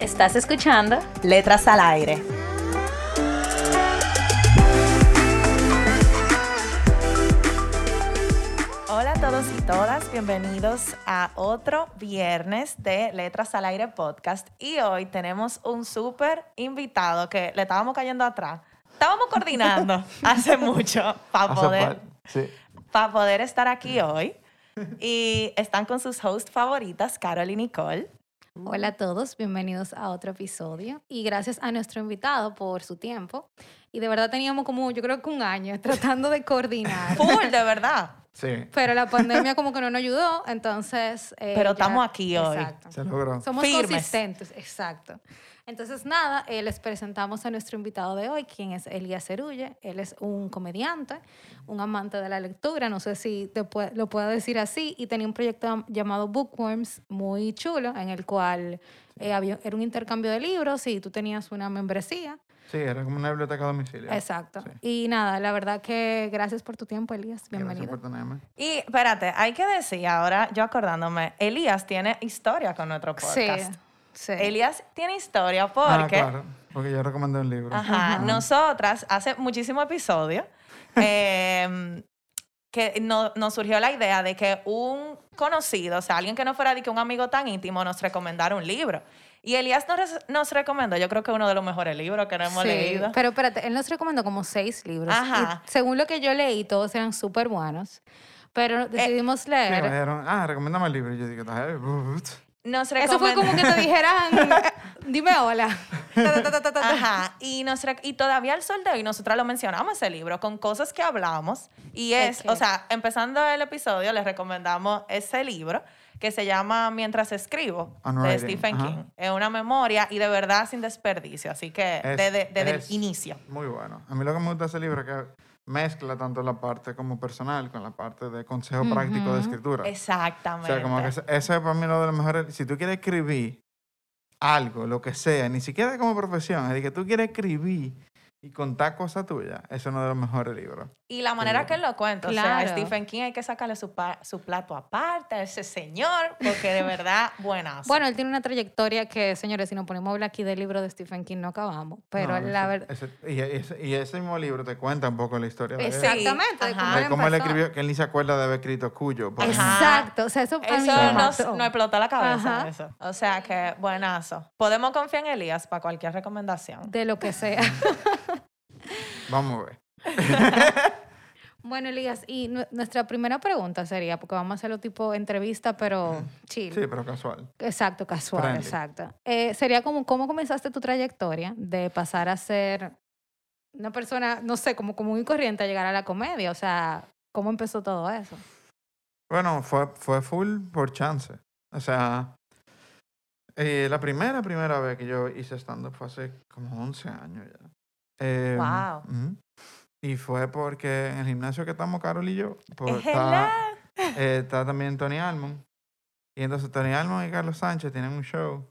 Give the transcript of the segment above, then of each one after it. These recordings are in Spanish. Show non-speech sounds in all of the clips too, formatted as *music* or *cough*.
¿Estás escuchando? Letras al aire. Hola a todos y todas, bienvenidos a otro viernes de Letras al Aire podcast. Y hoy tenemos un súper invitado que le estábamos cayendo atrás. Estábamos coordinando *laughs* hace mucho para poder, sí. para poder estar aquí hoy. Y están con sus hosts favoritas, Carol y Nicole. Hola a todos, bienvenidos a otro episodio y gracias a nuestro invitado por su tiempo. Y de verdad teníamos como, yo creo que un año *laughs* tratando de coordinar, Full, de verdad. Sí, pero la pandemia como que no nos ayudó, entonces... eh, Pero ya- estamos aquí hoy. Exacto. se logró. Somos Firmes. consistentes, exacto. Entonces, nada, eh, les presentamos a nuestro invitado de hoy, quien es Elías Cerulle. Él es un comediante, un amante de la lectura, no sé si te lo puedo decir así, y tenía un proyecto llamado Bookworms muy chulo, en el cual eh, había, era un intercambio de libros y tú tenías una membresía. Sí, era como una biblioteca a domicilio. Exacto. Sí. Y nada, la verdad que gracias por tu tiempo, Elías. Gracias Bienvenido. por tenerme. Y espérate, hay que decir ahora, yo acordándome, Elías tiene historia con nuestro podcast. sí. Elías tiene historia Ah, porque, claro, porque yo recomendé un libro. ajá, nosotras hace muchísimos episodios *laughs* eh, que no- nos surgió la idea de que un conocido, o sea, alguien que no fuera de que un amigo tan íntimo, nos recomendara un libro. Y Elías nos, nos recomendó, yo creo que uno de los mejores libros que no hemos Sí, leído. Pero espérate, él nos recomendó como seis libros. Ajá. Y según lo que yo leí, todos eran súper buenos. Pero decidimos Sí, me leer. dijeron, ah, recomiéndame el libro. Y yo dije. Nos Eso fue como que te dijeran, *laughs* dime hola. Ta, ta, ta. Ajá, y, nos y todavía al sol de hoy nosotros lo mencionamos ese libro con cosas que hablamos y es, o sea, empezando el episodio les recomendamos ese libro que se llama Mientras escribo de Stephen ajá. King. Es una memoria y de verdad sin desperdicio, así que Es- desde, desde es el inicio. Muy bueno. A mí lo que me gusta de ese libro es que mezcla tanto la parte como personal con la parte de consejo práctico de escritura. O Exactamente. sea, como que ese, ese es para mí uno de los mejores. Si tú quieres escribir algo, lo que sea, ni siquiera como profesión, es de que tú quieres escribir y contar cosas tuyas, ese es uno de los mejores libros. Y la manera que él lo cuenta, o sea, Claro. Stephen King hay que sacarle su, pa- su plato aparte a ese señor, porque de verdad, *laughs* buenazo. Bueno, él tiene una trayectoria que, señores, si nos ponemos a hablar aquí del libro de Stephen King, no acabamos. Pero No, la verdad. y, ese, y ese mismo libro te cuenta un poco la historia de él. Exactamente. de cómo De él cómo él empezó. escribió, que él ni se acuerda de haber escrito Cuyo. Exacto. O sea, eso, Eso nos, nos explotó la cabeza. Ajá. Eso. O sea que, buenazo. Podemos confiar en Elías para cualquier recomendación. De lo que sea. *laughs* Vamos a ver. *laughs* Bueno, Elías, y nu- nuestra primera pregunta sería, porque vamos a hacerlo tipo entrevista, pero chill. Sí, pero casual. Exacto, casual, Friendly. exacto. Eh, sería como, ¿cómo comenzaste tu trayectoria de pasar a ser una persona, no sé, como común y corriente a llegar a la comedia? O sea, ¿cómo empezó todo eso? Bueno, fue, fue full por chance. O sea, eh, la primera, primera vez que yo hice stand-up fue hace como 11 años ya. Eh, Wow. ujú. Y fue porque en el gimnasio que estamos, Carol y yo, pues, Es está, eh, está también Tony Almond. Y entonces Tony Almond y Carlos Sánchez tienen un show.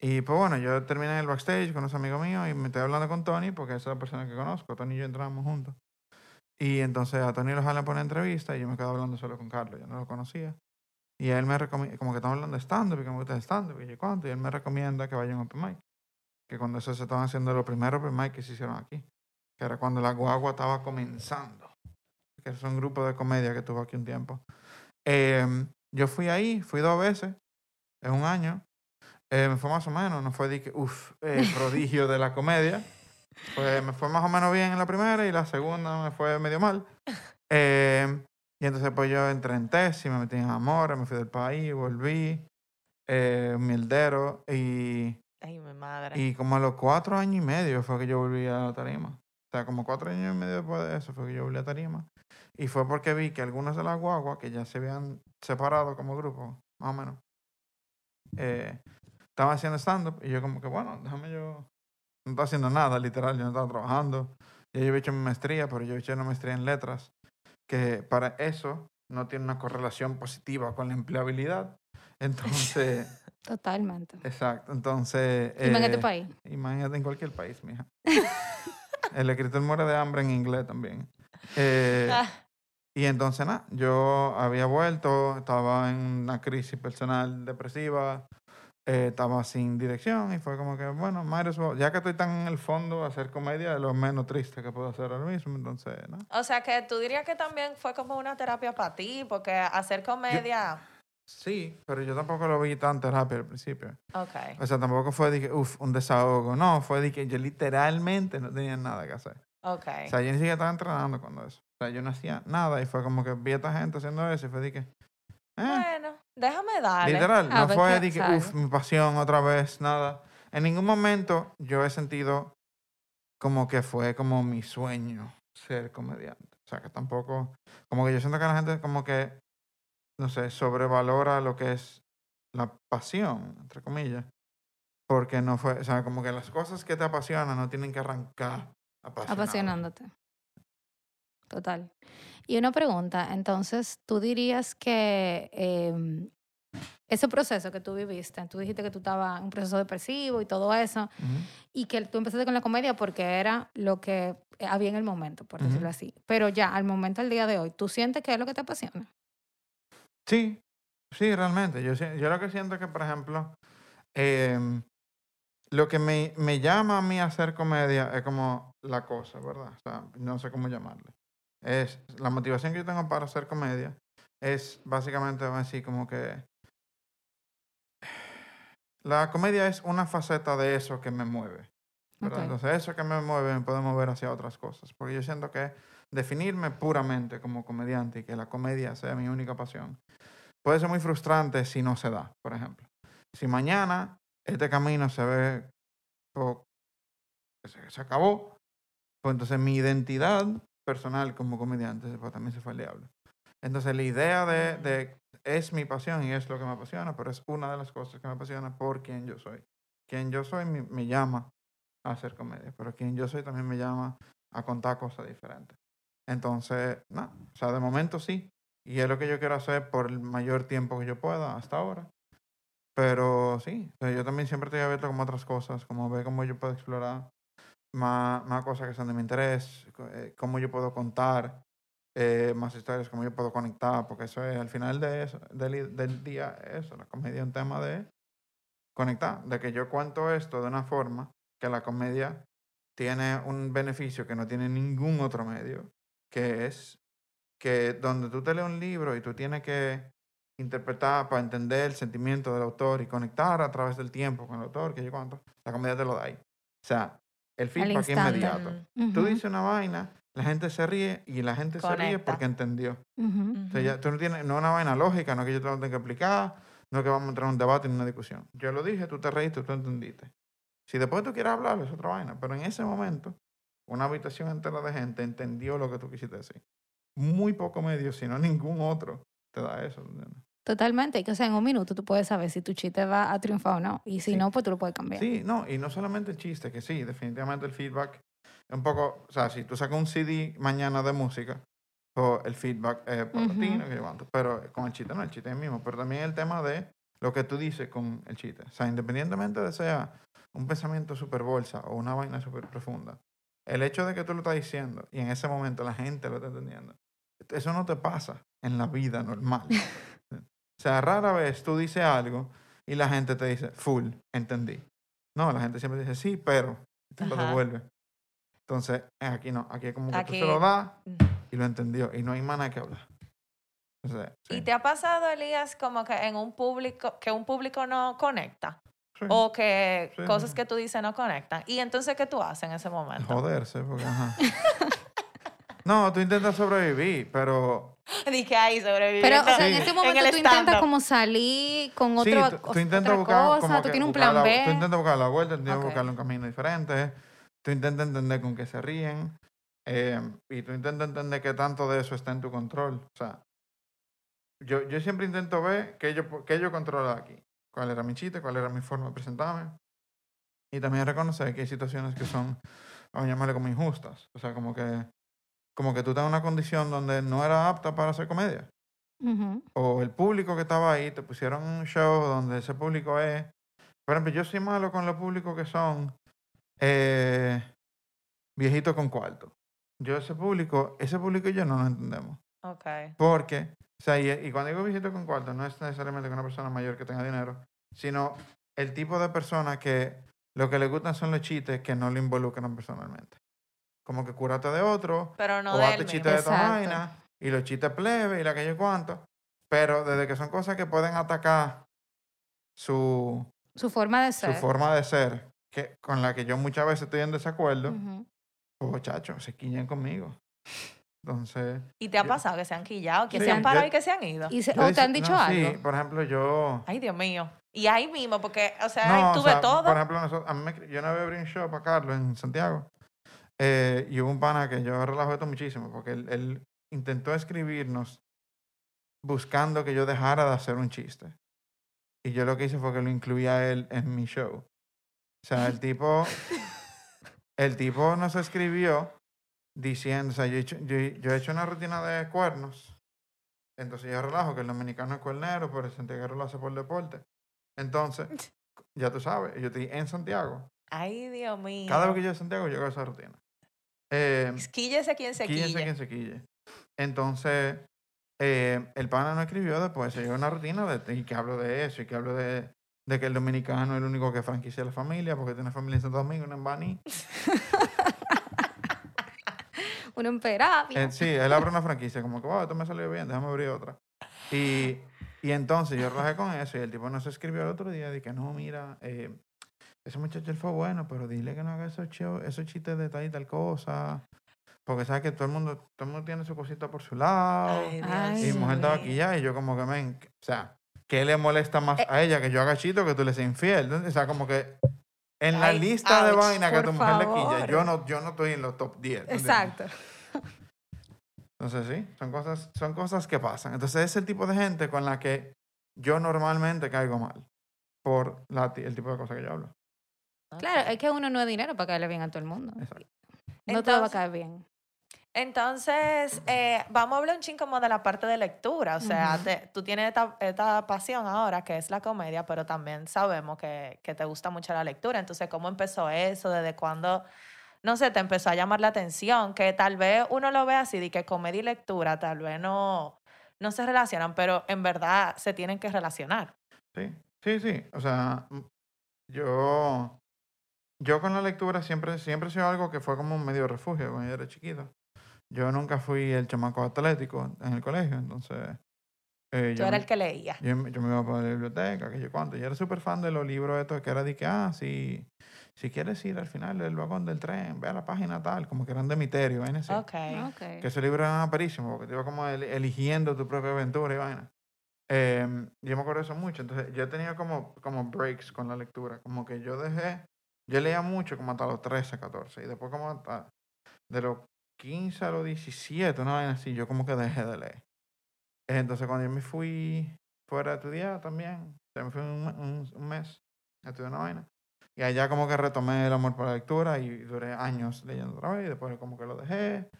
Y pues bueno, yo terminé en el backstage con unos amigos míos y me estoy hablando con Tony porque es la persona que conozco. Tony y yo entramos juntos. Y entonces a Tony lo jalan por una entrevista y yo me quedo hablando solo con Carlos, yo no lo conocía. Y él me recomienda, como que estamos hablando de stand-up y que me gusta el stand-up y yo cuánto. Y él me recomienda que vaya a un open mic. Que cuando eso se estaban haciendo los primeros open que se hicieron aquí. Que era cuando la guagua estaba comenzando. Que es un grupo de comedia que tuvo aquí un tiempo. Em, yo fui ahí, fui dos veces en un año. Eh, me fue más o menos, no fue de que, uff, el *laughs* prodigio de la comedia. Pues me fue más o menos bien en la primera y la segunda me fue medio mal. Eh, y entonces pues yo entré en tesis, me metí en amor, me fui del país, volví, eh, mierdero y, Ay, mi madre. y como a los cuatro años y medio fue que yo volví a Tarima. O sea, como cuatro años y medio después de eso fue que yo volví a Tarima. Y fue porque vi que algunos de las guaguas que ya se habían separado como grupo, más o menos, eh, estaba haciendo stand-up y yo como que, bueno, déjame yo... No estaba haciendo nada, literal, yo no estaba trabajando. Ya yo había hecho mi maestría, pero yo he hecho una maestría en letras, que para eso no tiene una correlación positiva con la empleabilidad. *laughs* Entonces, Totalmente. exacto, entonces... En este eh, país. Imagínate en cualquier país, mija. *laughs* El escritor muere de hambre en inglés también. Eh, Ah, y entonces, nada, yo había vuelto, estaba en una crisis personal depresiva, eh, estaba sin dirección y fue como que, bueno, might as well, ya que estoy tan en el fondo, hacer comedia es lo menos triste que puedo hacer ahora mismo, entonces, ¿no? o sea que tú dirías que también fue como una terapia para ti, porque hacer comedia. Sí, pero yo tampoco lo vi tan terapia al principio. Ok. O sea, tampoco fue de que, uff, un desahogo, no, fue de que yo literalmente no tenía nada que hacer. Ok. O sea, yo ni siquiera estaba entrenando cuando eso. O sea, yo no hacía nada y fue como que vi a esta gente haciendo eso y fue de que, eh, bueno, déjame darle. literal, A no fue de que, uff, mi pasión otra vez, nada. En ningún momento yo he sentido como que fue como mi sueño ser comediante. O sea, que tampoco, como que yo siento que la gente como que, no sé, sobrevalora lo que es la pasión, entre comillas. Porque no fue, o sea, como que las cosas que te apasionan no tienen que arrancar apasionado. Apasionándote. Total. Y una pregunta, entonces, ¿tú dirías que em, ese proceso que tú viviste, tú dijiste que tú estabas en un proceso depresivo y todo eso, y que tú empezaste con la comedia porque era lo que había en el momento, por decirlo así. Pero ya, al momento, al día de hoy, ¿tú sientes que es lo que te apasiona? Sí, sí, realmente. Yo, yo lo que siento es que, por ejemplo, em, lo que me, me llama a mí a hacer comedia es como la cosa, ¿verdad? O sea, no sé cómo llamarle. Es la motivación que yo tengo para hacer comedia es básicamente vamos a decir como que la comedia es una faceta de eso que me mueve. Entonces, eso que me mueve me puede mover hacia otras cosas. Porque yo siento que definirme puramente como comediante y que la comedia sea mi única pasión puede ser muy frustrante si no se da, por ejemplo. Si mañana este camino se ve o se, se acabó, pues entonces mi identidad personal como comediante pues, también se fue al diablo. Entonces la idea de, de es mi pasión y es lo que me apasiona, pero es una de las cosas que me apasiona por quien yo soy. Quien yo soy me, me llama a hacer comedia, pero quien yo soy también me llama a contar cosas diferentes. Entonces, no, o sea, de momento sí, y es lo que yo quiero hacer por el mayor tiempo que yo pueda hasta ahora. Pero sí, o sea, yo también siempre estoy abierto como a otras cosas, como ver cómo yo puedo explorar más, más cosas que son de mi interés, eh, cómo yo puedo contar eh, más historias, cómo yo puedo conectar, porque eso es al final de eso, del, del día, eso, la comedia es un tema de conectar, de que yo cuento esto de una forma que la comedia tiene un beneficio que no tiene ningún otro medio, que es que donde tú te lees un libro y tú tienes que interpretar para entender el sentimiento del autor y conectar a través del tiempo con el autor, que yo cuánto, la comedia te lo da ahí. O sea, el feedback es inmediato. Tú dices una vaina, la gente se ríe y la gente se ríe porque entendió. ujú. O sea, ya, tú no tienes, no es una vaina lógica, no es que yo te lo tenga que explicar, no es que vamos a entrar en un debate ni una discusión. Yo lo dije, tú te reíste, tú entendiste. Si después tú quieres hablar, es otra vaina, pero en ese momento, una habitación entera de gente entendió lo que tú quisiste decir. Muy poco medio, si no ningún otro, te da eso. Totalmente. Que, o sea, en un minuto tú puedes saber si tu chiste va a triunfar o no. Y si Sí. no, pues tú lo puedes cambiar. Sí, no, y no solamente el chiste, que sí, definitivamente el feedback es un poco, o sea, si tú sacas un CD mañana de música, pues el feedback es paulatino, Ujú. que yo pero con el chiste no, el chiste es el mismo, pero también el tema de lo que tú dices con el chiste, o sea, independientemente de sea un pensamiento super bolsa o una vaina súper profunda, el hecho de que tú lo estás diciendo y en ese momento la gente lo está entendiendo, eso no te pasa en la vida normal. o sea, rara vez tú dices algo y la gente te dice, full, entendí. No, la gente siempre dice, sí, pero, y te lo Ajá. devuelve. Entonces, aquí no, aquí es como que tú Aquí- se lo das y lo entendió y no hay más nada que hablar. Entonces, ¿Y sí, te ha pasado, Elías, como que en un público, que un público no conecta? Sí, O que Sí, cosas sí. que tú dices no conectan. ¿Y entonces qué tú haces en ese momento? joderse, porque ajá. *laughs* No, tú intentas sobrevivir, pero Dije ahí sobreviviendo. Pero, o sea, en ese En momento tú intentas como salir con sí, otro, tú, tú intentas otra buscar cosa, como tú tienes un buscar plan la- B. Tú intentas buscar la vuelta, tú intentas Ok. buscarle un camino diferente, tú intentas entender con qué se ríen eh, y tú intentas entender qué tanto de eso está en tu control. O sea, yo, yo siempre intento ver qué yo, qué yo controlo aquí. Cuál era mi chiste, cuál era mi forma de presentarme. Y también reconocer que hay situaciones que son, vamos a llamarle como injustas. O sea, como que, como que tú estás en una condición donde no era apta para hacer comedia. Ujú. O el público que estaba ahí, te pusieron un show donde ese público es... Por ejemplo, yo soy malo con los públicos que son eh, viejitos con cuarto. Yo ese público, ese público y yo no lo entendemos. Ok. Porque, sea, y, y cuando digo viejito con cuarto, no es necesariamente que una persona mayor que tenga dinero, sino el tipo de persona que lo que le gustan son los chistes que no le involucran personalmente. Como que curate de otro, Pero no o de hazte chistes de Exacto. vaina, y los chistes plebe, y la que yo cuánto. Pero desde que son cosas que pueden atacar su, Su forma de su ser. forma de ser, que, con la que yo muchas veces estoy en desacuerdo, Ujú. pues chacho, se quiñan conmigo. Entonces... ¿Y te ha Yo- pasado que se han quillado, que Sí, se han yo- parado y que se han ido? Y se- yo ¿O te han dicho no, algo? Sí, por ejemplo, yo... Ay, Dios mío. Y ahí mismo, porque, o sea, No, o tuve sea, todo. Por ejemplo, nosotros, a mí me- yo una vez abrí un show para Carlos en Santiago. eh, y hubo un pana que yo relajo esto muchísimo, porque él, él intentó escribirnos buscando que yo dejara de hacer un chiste. Y yo lo que hice fue que lo incluía a él en mi show. O sea, el tipo, *laughs* el tipo nos escribió diciendo, o sea, yo he hecho, yo, yo he hecho una rutina de cuernos. Entonces yo relajo que el dominicano es cuernero, pero el santiaguero lo hace por deporte. Entonces, *laughs* ya tú sabes, yo estoy en Santiago. Ay, Dios mío. Cada vez que yo en Santiago, yo hago esa rutina. Eh, Quíllese quien se quille. quien se quille. Entonces, eh, el pana no escribió después, se llevó una rutina de, y que hablo de eso, y que hablo de, de que el dominicano es el único que franquicia la familia, porque tiene familia en Santo Domingo, en Bani. *laughs* Uno en. Eh, sí, él abre una franquicia, como que, wow, esto me salió bien, déjame abrir otra. Y, y entonces yo relajé con eso, y el tipo nos escribió el otro día, de que no, mira, eh, ese muchacho él fue bueno, pero dile que no haga esos, esos chistes de tal y tal cosa. Porque sabes que todo el mundo, todo el mundo tiene su cosita por su lado. Ay, Dios Ay, y mujer estaba aquí ya, y yo como que, men, o sea, ¿qué le molesta más Eh. a ella que yo haga chito que tú le seas infiel? O sea, como que en la Ay, lista de ouch, vainas que a tu mujer le quilla, yo no, yo no estoy en los top 10. ¿entiendes? Exacto. Entonces sí, son cosas, son cosas que pasan. Entonces es el tipo de gente con la que yo normalmente caigo mal por la, el tipo de cosas que yo hablo. Claro, es que uno no es dinero para caerle bien a todo el mundo. Exacto. No te va a Entonces- caer bien. Entonces, eh, vamos a hablar un ching como de la parte de lectura. O sea, te- tú tienes esta, esta pasión ahora que es la comedia, pero también sabemos que, que te gusta mucho la lectura. Entonces, ¿cómo empezó eso? ¿Desde cuándo, no sé, te empezó a llamar la atención? Que tal vez uno lo ve así, de que comedia y lectura tal vez no, no se relacionan, pero en verdad se tienen que relacionar. Sí, sí, sí. O sea, mm, yo, yo con la lectura siempre, siempre he sido algo que fue como un medio refugio cuando yo era chiquito. Yo nunca fui el chamaco atlético en el colegio, entonces... eh, Yo yo era el que leía. Yo, me- yo me iba para la biblioteca, que yo cuánto. Yo era súper fan de los libros estos que era de que, ah, si, si quieres ir al final del vagón del tren, ve a la página tal, como que eran de misterio, vaina así. Ok. Ok. Que ese libro era perísimo, porque te iba como el- eligiendo tu propia aventura y vaina. Em, yo me acuerdo de eso mucho. Entonces, yo tenía como, como breaks con la lectura. Como que yo dejé, yo leía mucho como hasta los 13, 14. Y después como hasta de los 15 a los 17, una vaina así, yo como que dejé de leer. Entonces, cuando yo me fui fuera a estudiar también, o sea, me fui un, un- un mes a estudiar una vaina. Y allá como que retomé el amor por la lectura y duré años leyendo otra vez y después como que lo dejé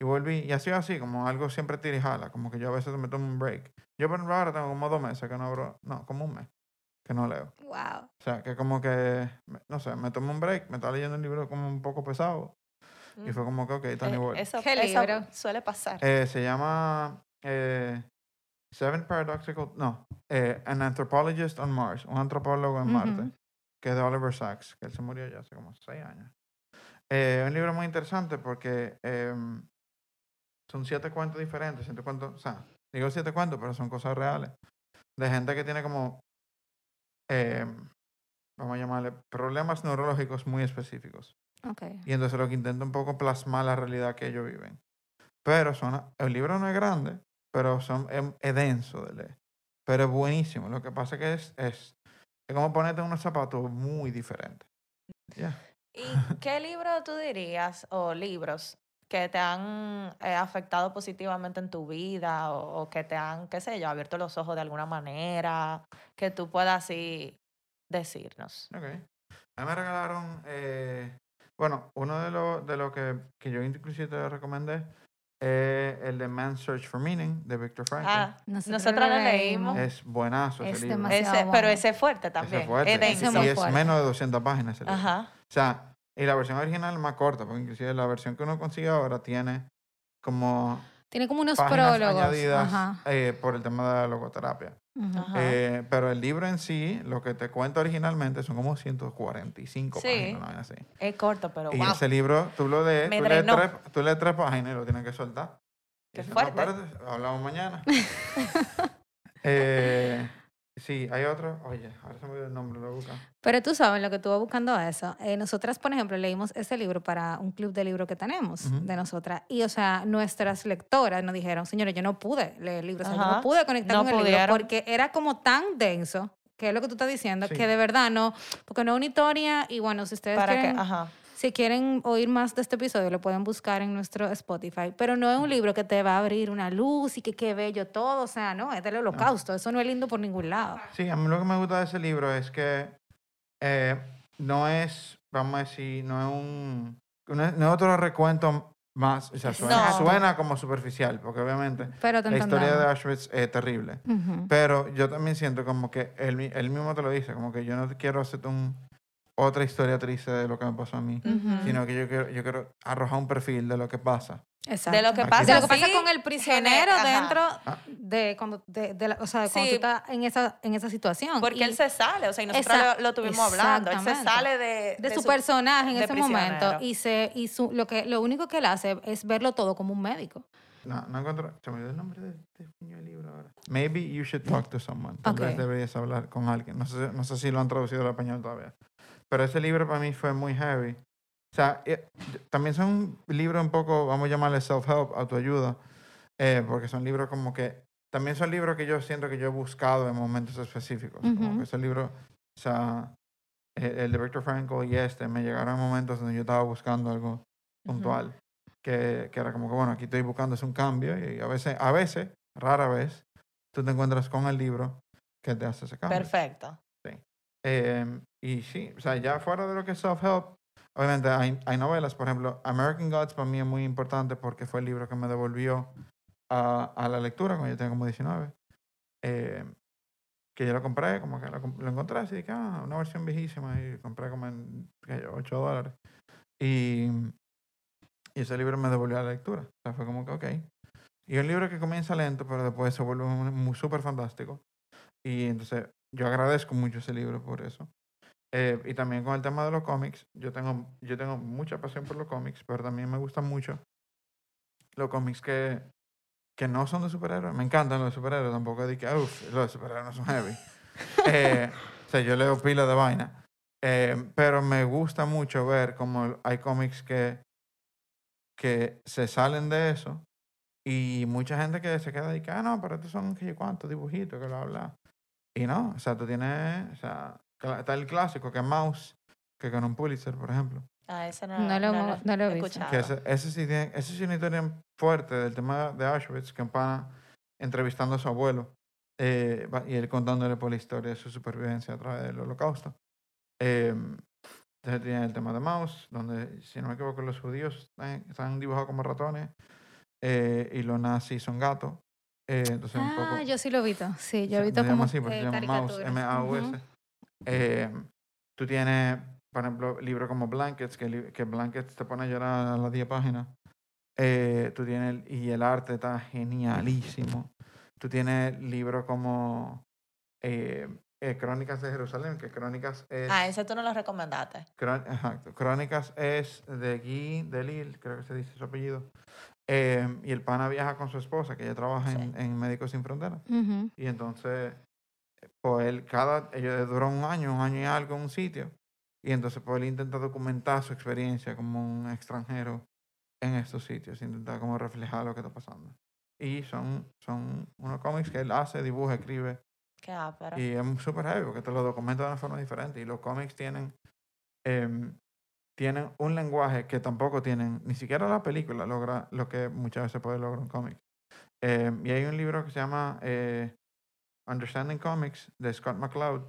y volví. Y así así, como algo siempre tira y jala, como que yo a veces me tomo un break. Yo por ejemplo ahora tengo como dos meses que no abro, no, como un mes que no leo. Wow. O sea, que como que, no sé, me tomo un break, me estaba leyendo un libro como un poco pesado y fue como que, ok, Tony Eh, Boy. eso, ¿Qué eso libro? suele pasar. Eh, se llama eh, Seven Paradoxical, no, eh, An Anthropologist on Mars, un antropólogo en Marte, Ujú. que es de Oliver Sacks, que él se murió ya hace como seis años. Eh, un libro muy interesante porque em, son siete cuentos diferentes, siete cuentos, o sea, digo siete cuentos, pero son cosas reales, de gente que tiene como, em, vamos a llamarle, problemas neurológicos muy específicos. Ok. Y entonces lo que intenta un poco plasmar la realidad que ellos viven. Pero son, el libro no es grande, pero son, es, es denso de leer. Pero es buenísimo. Lo que pasa que es, es, es como ponerte unos zapatos muy diferentes. Ya. ¿Y qué libro tú dirías, o libros, que te han eh, afectado positivamente en tu vida o, o que te han, qué sé yo, abierto los ojos de alguna manera, que tú puedas así decirnos. Ok. A mí me regalaron, eh, bueno, uno de los de lo que, que yo inclusive te recomendé es el de Man's Search for Meaning de Viktor Frankl. Ah, Nosotros nosotros lo leímos. es buenazo ese Es libro. demasiado Ese, pero ese es fuerte Ese también. es fuerte. Es es y es menos de 200 páginas ese libro. Ajá. O sea, y la versión original es más corta, porque inclusive la versión que uno consigue ahora tiene como Tiene como unos prólogos. añadidas Ajá. eh, por el tema de la logoterapia. Eh, pero el libro en sí, lo que te cuenta originalmente son como 145 Sí. páginas, vaina así. Es corto, pero Y wow. ese libro, tú lo lees, tú lees, tres, tú lees tres páginas y lo tienes que soltar. Qué "No, fuerte". hablamos mañana. *laughs* eh, sí, hay otro. Oye, ahora se me olvidó el nombre, lo busca. Pero tú sabes lo que estuvo buscando eso. Eh, nosotras, por ejemplo, leímos ese libro para un club de libro que tenemos Ujú. de nosotras. Y, o sea, nuestras lectoras nos dijeron, señores, yo no pude leer el libro. O sea, yo no pude conectar No con el libro pudieron. porque era como tan denso, que es lo que tú estás diciendo, Sí. que de verdad no, porque no es una historia. Y bueno, si ustedes Para que, quieren, ajá. Si quieren oír más de este episodio, lo pueden buscar en nuestro Spotify. Pero no es un libro que te va a abrir una luz y que qué bello todo. O sea, no, es del holocausto. Eso no es lindo por ningún lado. Sí, a mí lo que me gusta de ese libro es que eh, no es, vamos a decir, no es un, no es, no es otro recuento más, o sea, suena, No. suena como superficial, porque obviamente Pero la historia de. Auschwitz es terrible. Pero yo también siento como que él, mi- él mismo te lo dice, como que yo no quiero hacer un, otra historia triste de lo que me pasó a mí, Ujú. sino que yo quiero, yo quiero arrojar un perfil de lo que pasa. Exacto. De lo que pasa, de lo que pasa sí, con el prisionero gener- ajá. dentro Ah. de cuando de, de la- o sea, de cuando Sí. tú estás en esa en esa situación Porque Y él se sale, o sea, y nosotros lo, lo tuvimos hablando. Él se sale de, de, su, personaje en de ese momento prisionero. y se y su lo que lo único que él hace es verlo todo como un médico No, no encuentro, se me olvidó el nombre de, de coño del libro ahora. Maybe you should talk to someone. Tal vez Ok. deberías hablar con alguien. No sé, no sé si lo han traducido al español todavía. Pero ese libro para mí fue muy heavy. O sea, eh, también son libros un poco, vamos a llamarle self-help, autoayuda, eh, porque son libros como que, también son libros que yo siento que yo he buscado en momentos específicos. Como Ujú. que ese libro, o sea, eh, el de Viktor Frankl y este, me llegaron en momentos donde yo estaba buscando algo puntual, que, que era como que, bueno, aquí estoy buscando es un cambio y a veces, a veces, rara vez, tú te encuentras con el libro que te hace ese cambio. Perfecto. Eh, y sí, o sea, ya fuera de lo que es self-help, obviamente hay, hay novelas, por ejemplo, American Gods para mí es muy importante porque fue el libro que me devolvió a, a la lectura cuando yo tenía como 19. Eh, que yo lo compré, como que lo, lo encontré así, que ah, una versión viejísima y compré como en qué sé yo, 8 dólares. Y, y ese libro me devolvió a la lectura. O sea, fue como que, ok. Y un libro que comienza lento, pero después se vuelve súper fantástico. Y entonces yo agradezco mucho ese libro por eso. Eh, y también con el tema de los cómics, yo tengo, yo tengo mucha pasión por los cómics, pero también me gustan mucho los cómics que, que no son de superhéroes. Me encantan los superhéroes, tampoco de que, uff, los superhéroes no son heavy. Eh, o sea, yo leo pila de vaina. Eh, pero me gusta mucho ver cómo hay cómics que, que se salen de eso y mucha gente que se queda y que, ah, no, pero estos son que cuántos dibujitos, que lo habla. Y no, o sea, tú tienes, o sea, está el clásico que es Mouse, que con un Pulitzer, por ejemplo. Ah, ese no, No lo no hemos- no lo he escuchado. Que ese, ese sí tiene, ese sí es una historia fuerte del tema de Auschwitz, que un pana entrevistando a su abuelo eh, y él contándole por la historia de su supervivencia a través del holocausto. Eh, entonces tiene el tema de Maus, donde, si no me equivoco, los judíos están, están dibujados como ratones eh, y los nazis son gatos. Eh, entonces un poco... ah yo sí lo he visto sí yo llama como así, eh, se llama Maus, caricaturas. M-A-U-S. Ujú. Eh, tú tienes, por ejemplo, libros como Blankets, que, que Blankets te pone a llorar a las 10 páginas. Eh, tú tienes, y el arte está genialísimo. Tú tienes libros como eh, eh, Crónicas de Jerusalén, que Crónicas es... Ah, ese tú no lo recomendaste. Crón- exacto, Crónicas es de Guy Delisle, creo que se dice su apellido. Eh, y el pana viaja con su esposa, que ella trabaja Sí. en, en Médicos Sin Fronteras. Y entonces, pues él, cada, ellos duró un año, un año y algo en un sitio. Y entonces, pues él intenta documentar su experiencia como un extranjero en estos sitios, intenta como reflejar lo que está pasando. Y son, son unos cómics que él hace, dibuja, escribe. Qué ápero. Y es súper heavy porque te lo documenta de una forma diferente. Y los cómics tienen, em, tienen un lenguaje que tampoco tienen, ni siquiera la película logra lo que muchas veces puede lograr un cómic. Eh, y hay un libro que se llama eh, Understanding Comics de Scott McCloud,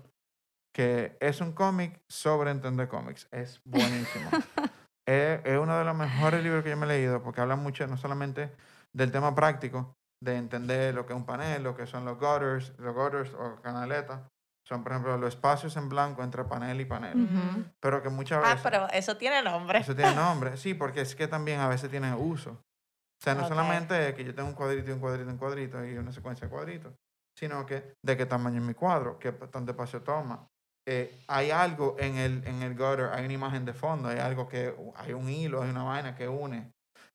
que es un cómic sobre entender cómics. Es *laughs* buenísimo. es, es uno de los mejores libros que yo me he leído porque habla mucho no solamente del tema práctico, de entender lo que es un panel, lo que son los gutters, los gutters o canaletas. Son, por ejemplo, los espacios en blanco entre panel y panel. Pero que muchas Ah, veces... pero eso tiene nombre. Eso tiene *laughs* nombre, sí, porque es que también a veces tiene uso. O sea, no Ok. solamente es que yo tengo un cuadrito y un cuadrito y un cuadrito y una secuencia de cuadritos, sino que de qué tamaño es mi cuadro, qué tanto espacio toma. Eh, hay algo en el, en el gutter, hay una imagen de fondo, hay algo que, hay un hilo, hay una vaina que une.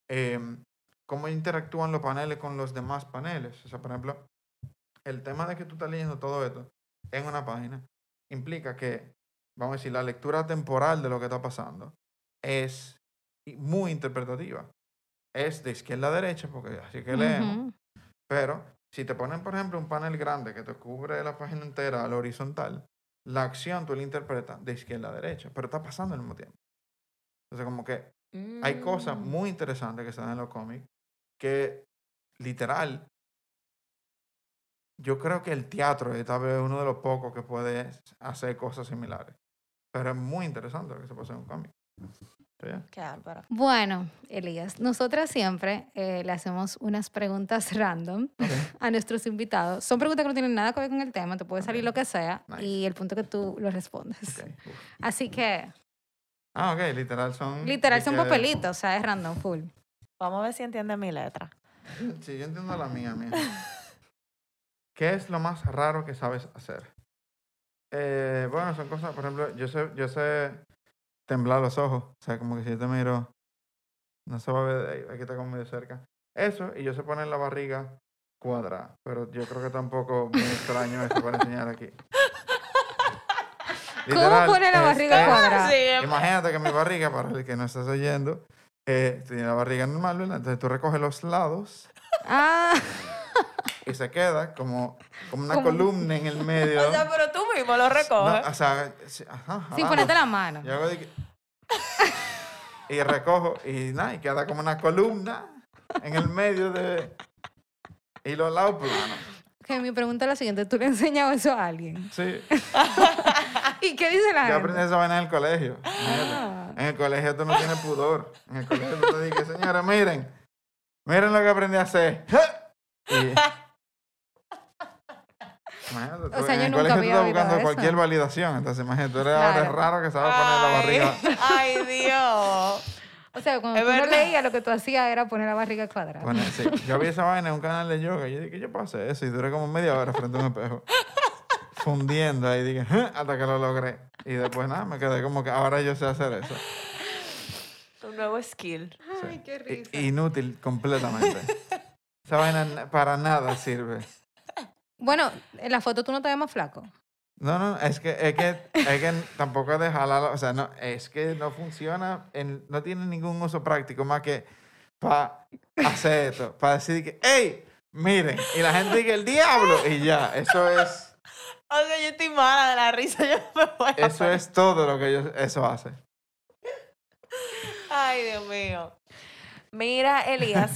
Em, ¿Cómo interactúan los paneles con los demás paneles? O sea, por ejemplo, el tema de que tú estás leyendo todo esto en una página implica que, vamos a decir, la lectura temporal de lo que está pasando es muy interpretativa. Es de izquierda a derecha, porque así que leemos. Pero si te ponen, por ejemplo, un panel grande que te cubre la página entera a la horizontal, la acción tú la interpretas de izquierda a derecha, pero está pasando al mismo tiempo. Entonces, como que hay cosas Mm. muy interesantes que están en los cómics que, literal, yo creo que el teatro es tal vez uno de los pocos que puede hacer cosas similares. Pero es muy interesante lo que se puede hacer en un cómic. Sí. Qué. Bueno, Elías, nosotras siempre eh, le hacemos unas preguntas *laughs* random a nuestros invitados. Son preguntas que no tienen nada que ver con el tema, te puede salir lo que sea Nice. y el punto que tú lo respondes. Así que, Ah, ok, literal son... literal, son que- papelitos, o sea, es random, full. Vamos a ver si entiende mi letra. Sí, yo entiendo la mía, mía. *laughs* ¿Qué es lo más raro que sabes hacer? Eh, bueno, son cosas, por ejemplo, yo sé, yo sé temblar los ojos. O sea, como que si yo te miro, no se va a ver de ahí, aquí está como medio cerca. Eso, y yo sé poner la barriga cuadrada. Pero yo creo que tampoco muy extraño eso para enseñar aquí. *laughs* ¿Cómo pone la barriga es- cuadrada? Imagínate que mi barriga, para el que no estás oyendo, eh, tiene la barriga normal, ¿verdad? Entonces tú recoges los lados Ah, *laughs* y se queda como, como una columna en el *laughs* medio. O sea, pero tú mismo lo No, recoges. o sea, sí, ajá, sin ponerte la mano. Yo hago de que- y recojo y nada, y queda como una columna en el medio de... Y los lados planos. Que mi pregunta es la siguiente, ¿tú le has enseñado eso a alguien? Sí. *laughs* ¿Y qué dice la Yo gente? aprendí esa vaina en el colegio. Ah. En el colegio tú no tienes pudor. En el colegio tú te dices, señora, miren. Miren lo que aprendí a hacer. *laughs* Y- Imagínate, tú, O sea, en yo el nunca colegio tú había estás oído buscando eso. cualquier validación. Entonces, imagínate, tú eres ahora Claro. raro que sabes poner la barriga. *laughs* Ay, Dios. O sea, cuando Es tú no verdad. leías, lo que tú hacías era poner la barriga cuadrada. Bueno, sí. *laughs* Yo vi esa vaina en un canal de yoga y yo dije, yo puedo hacer eso. Y duré como media hora frente a un espejo. *laughs* Fundiendo ahí, dije, hasta que lo logré. Y después nada, me quedé como que ahora yo sé hacer eso. Un nuevo skill. Sí. Ay, qué risa. Inútil completamente. Esa vaina na- para nada sirve. Bueno, en la foto tú no te ves más flaco. No, no, es que, es que, es que tampoco es de jalarlo, o sea, no, es que no funciona, en- no tiene ningún uso práctico más que para hacer esto, para decir que, hey, miren, y la gente dice el diablo, y ya, eso es, *laughs* O sea, yo estoy mala de la risa. *laughs* Yo me voy a eso es todo lo que ellos, eso hace. Ay, Dios mío. Mira, Elías.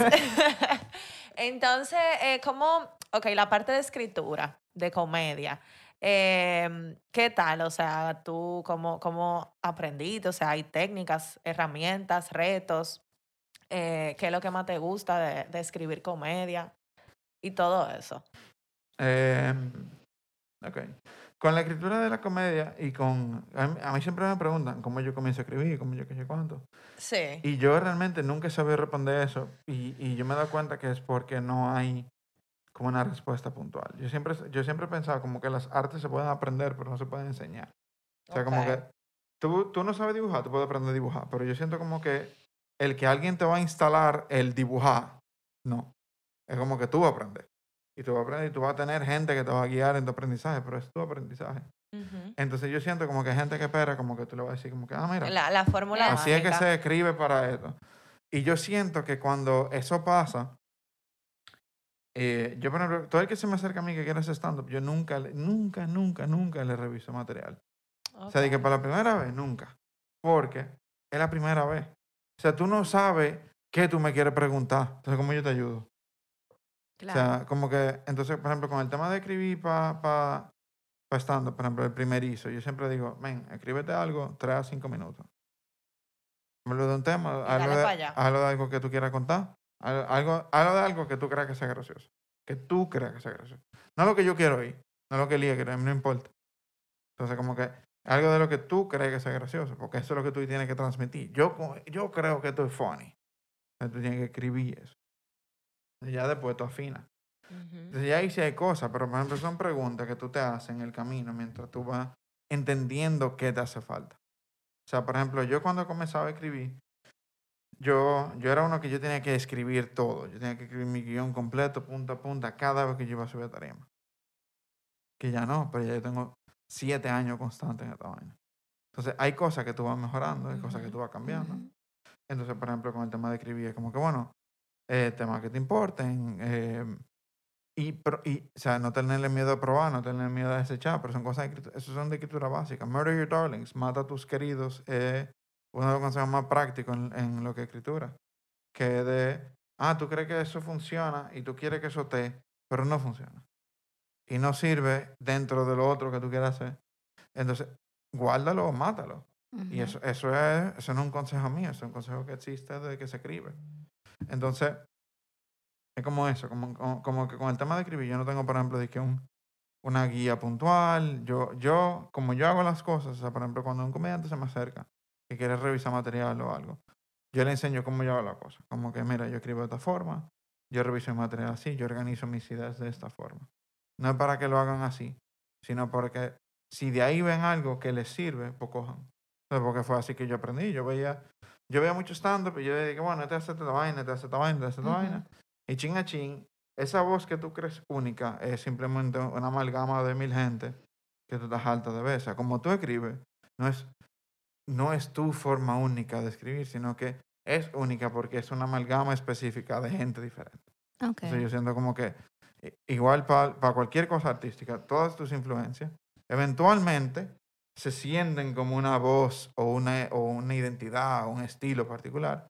*laughs* Entonces, eh, ¿cómo, ok, la parte de escritura, de comedia, eh, ¿qué tal? O sea, tú, ¿cómo, cómo aprendiste? O sea, hay técnicas, herramientas, retos. eh, ¿Qué es lo que más te gusta de, de escribir comedia? Y todo eso. Eh, ok. Con la escritura de la comedia y con, a mí, a mí siempre me preguntan cómo yo comienzo a escribir, cómo yo qué sé cuánto. Sí. Y yo realmente nunca sabía responder eso y, y yo me he dado cuenta que es porque no hay como una respuesta puntual. Yo siempre, yo siempre he pensado como que las artes se pueden aprender, pero no se pueden enseñar. O sea, como Ok. que tú, tú no sabes dibujar, tú puedes aprender a dibujar, pero yo siento como que el que alguien te va a instalar el dibujar, no. Es como que tú vas a aprender. Y tú vas a aprender y tú vas a tener gente que te va a guiar en tu aprendizaje, pero es tu aprendizaje. Ujú. Entonces yo siento como que hay gente que espera, como que tú le vas a decir como que, ah, mira. La, la fórmula Así es que mágica. se escribe para esto. Y yo siento que cuando eso pasa, eh, yo, por ejemplo, todo el que se me acerca a mí que quiere hacer stand-up, yo nunca, nunca, nunca, nunca le reviso material. O sea, de que para la primera vez, nunca. Porque es la primera vez. O sea, tú no sabes qué tú me quieres preguntar. Entonces, ¿cómo yo te ayudo? O sea, como que, entonces, por ejemplo, con el tema de escribir para pa, pa estando, por ejemplo, el primerizo, yo siempre digo, ven, escríbete algo, tres a cinco minutos. Hablo de un tema, hablo de, hablo de algo que tú quieras contar, al- algo, hablo de algo que tú creas que sea gracioso. Que tú creas que sea gracioso. No lo que yo quiero oír, no lo que Lía quiere, no importa. Entonces, como que algo de lo que tú crees que sea gracioso, porque eso es lo que tú tienes que transmitir. Yo, yo creo que esto es funny. Entonces, tú tienes que escribir eso. Y ya después tú afinas. Entonces ya ahí sí hay cosas, pero por ejemplo son preguntas que tú te haces en el camino mientras tú vas entendiendo qué te hace falta. O sea, por ejemplo, yo cuando comenzaba a escribir, yo, yo era uno que yo tenía que escribir todo. Yo tenía que escribir mi guion completo, punta a punta, cada vez que yo iba a subir a tarima. Que ya no, pero ya yo tengo siete años constantes en esta vaina. Entonces hay cosas que tú vas mejorando, hay cosas que tú vas cambiando. Ujú. Entonces, por ejemplo, con el tema de escribir, es como que, bueno, eh, temas que te importen. eh, y, pro- y, o sea, no tenerle miedo a probar, no tenerle miedo a desechar, pero son cosas de escritura, eso son de escritura básica. Murder your darlings, mata a tus queridos, es uno de los consejos más prácticos en, en lo que es escritura. Que es de, ah, tú crees que eso funciona y tú quieres que eso esté, pero no funciona. Y no sirve dentro de lo otro que tú quieras hacer. Entonces, guárdalo o mátalo. Y eso, eso, es, eso no es un consejo mío, eso es un consejo que existe desde que se escribe. Entonces, es como eso, como, como, como que con el tema de escribir, yo no tengo, por ejemplo, de que un, una guía puntual. Yo, yo, como yo hago las cosas, o sea, por ejemplo, cuando un comediante se me acerca y quiere revisar material o algo, yo le enseño cómo yo hago la cosa. Como que, mira, yo escribo de esta forma, yo reviso el material así, yo organizo mis ideas de esta forma. No es para que lo hagan así, sino porque si de ahí ven algo que les sirve, pues cojan. Entonces, porque fue así que yo aprendí. Yo veía, yo veía mucho stand-up y yo dije, bueno, este hace esta vaina, este hace esta vaina, este hace esta vaina. Y chin a chin, esa voz que tú crees única es simplemente una amalgama de mil gente que tú estás alta de ver. O sea, como tú escribes, no es, no es tu forma única de escribir, sino que es única porque es una amalgama específica de gente diferente. Ok. Entonces yo siento como que igual para cualquier cosa artística, todas tus influencias eventualmente se sienten como una voz o una, o una identidad o un estilo particular,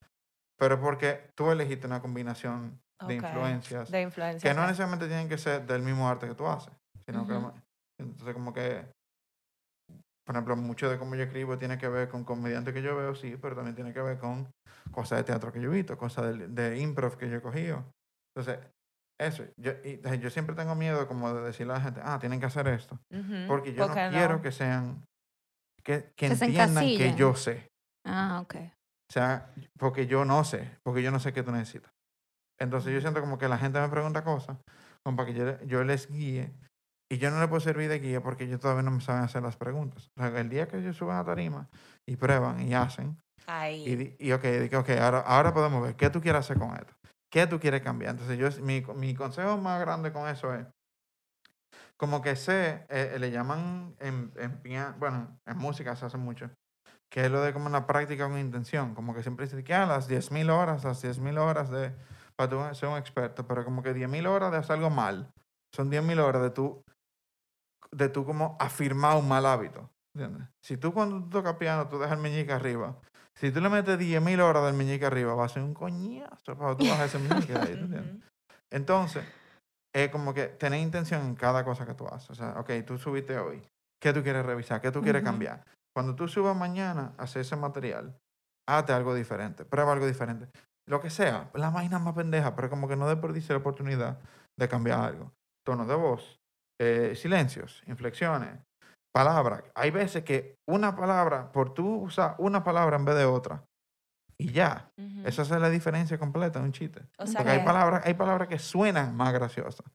pero porque tú elegiste una combinación de Ok, influencias De influencia. que no necesariamente tienen que ser del mismo arte que tú haces, sino Ujú. que entonces como que por ejemplo, mucho de cómo yo escribo tiene que ver con comediantes que yo veo, sí, pero también tiene que ver con cosas de teatro que yo he visto, cosas de, de improv que yo he cogido. Entonces, eso, yo, y, yo siempre tengo miedo como de decirle a la gente, ah, tienen que hacer esto, porque yo porque no quiero que sean, que, que se entiendan que yo sé. Ah, ok. O sea, porque yo no sé, porque yo no sé qué tú necesitas. Entonces yo siento como que la gente me pregunta cosas, como para que yo, yo les guíe, y yo no le puedo servir de guía porque ellos todavía no me saben hacer las preguntas. O sea, el día que ellos suben a tarima y prueban y hacen, y, y ok, digo, ok, ahora, ahora podemos ver qué tú quieres hacer con esto, qué tú quieres cambiar. Entonces yo, mi, mi consejo más grande con eso es, como que sé, eh, le llaman en, en bueno, en música se hace mucho, que es lo de como una práctica con intención, como que siempre dice que ah, las 10.000 horas, las 10.000 horas de, para tú ser un experto, pero como que 10.000 horas de hacer algo mal, son 10.000 horas de tú, de tú como afirmar un mal hábito, ¿entiendes? Si tú cuando tú tocas piano, tú dejas el meñique arriba, si tú le metes 10.000 horas del meñique arriba, va a ser un coñazo para tú bajar ese meñique de ahí. *laughs* Entonces, es como que tener intención en cada cosa que tú haces. O sea, ok, tú subiste hoy. ¿Qué tú quieres revisar? ¿Qué tú quieres cambiar? Cuando tú subas mañana a hacer ese material, hazte algo diferente, prueba algo diferente. Lo que sea, la vaina más pendeja, pero como que no desperdicie la oportunidad de cambiar algo. Tono de voz, eh, silencios, inflexiones, palabras. Hay veces que una palabra, por tú usar una palabra en vez de otra, y ya, esa es la diferencia completa, un chiste. O sea Porque hay palabras, hay palabras que suenan más graciosas.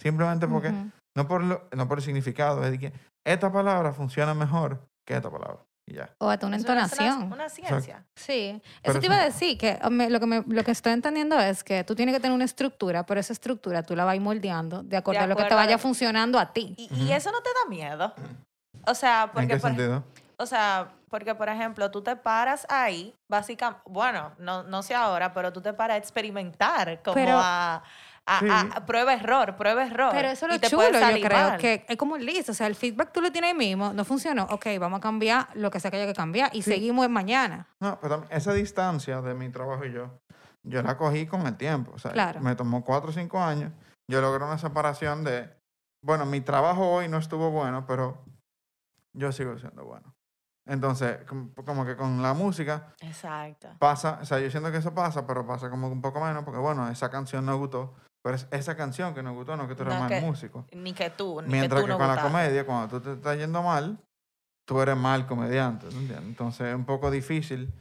Simplemente porque, no, por lo- no por el significado, es de que esta palabra funciona mejor que esta palabra. Y ya. O hasta una es una- entonación. Una, ciencia. Sí, Pero eso te iba a decir, que me- lo, que me- lo que estoy entendiendo es que tú tienes que tener una estructura, pero esa estructura tú la vas moldeando de acuerdo a lo que te vaya funcionando a ti. Y, eso no te da miedo. O sea, ¿En porque, qué por, sentido? o sea, Porque, por ejemplo, tú te paras ahí, básicamente, bueno, no, no sé ahora, pero tú te paras a experimentar, como Pero- a, a, Sí. a- a prueba error, prueba error. Pero eso es lo te chulo, yo salir creo, mal. que es como listo. O sea, el feedback tú lo tienes ahí mismo, no funcionó. Ok, vamos a cambiar lo que sea que haya que cambiar y seguimos mañana. No, pero esa distancia de mi trabajo y yo, yo la cogí con el tiempo. O sea, Claro. me tomó cuatro o cinco años. Yo logré una separación de, bueno, mi trabajo hoy no estuvo bueno, pero yo sigo siendo bueno. Entonces, como, como que con la música Exacto. pasa, o sea, yo siento que eso pasa, pero pasa como un poco menos, porque bueno, esa canción no gustó, pero es esa canción que nos gustó, no que tú eres No mal que- músico. Ni que tú, ni Mientras que que, tú no con la comedia, cuando tú te estás yendo mal, tú eres mal comediante, ¿tú entiendes? Entonces es un poco difícil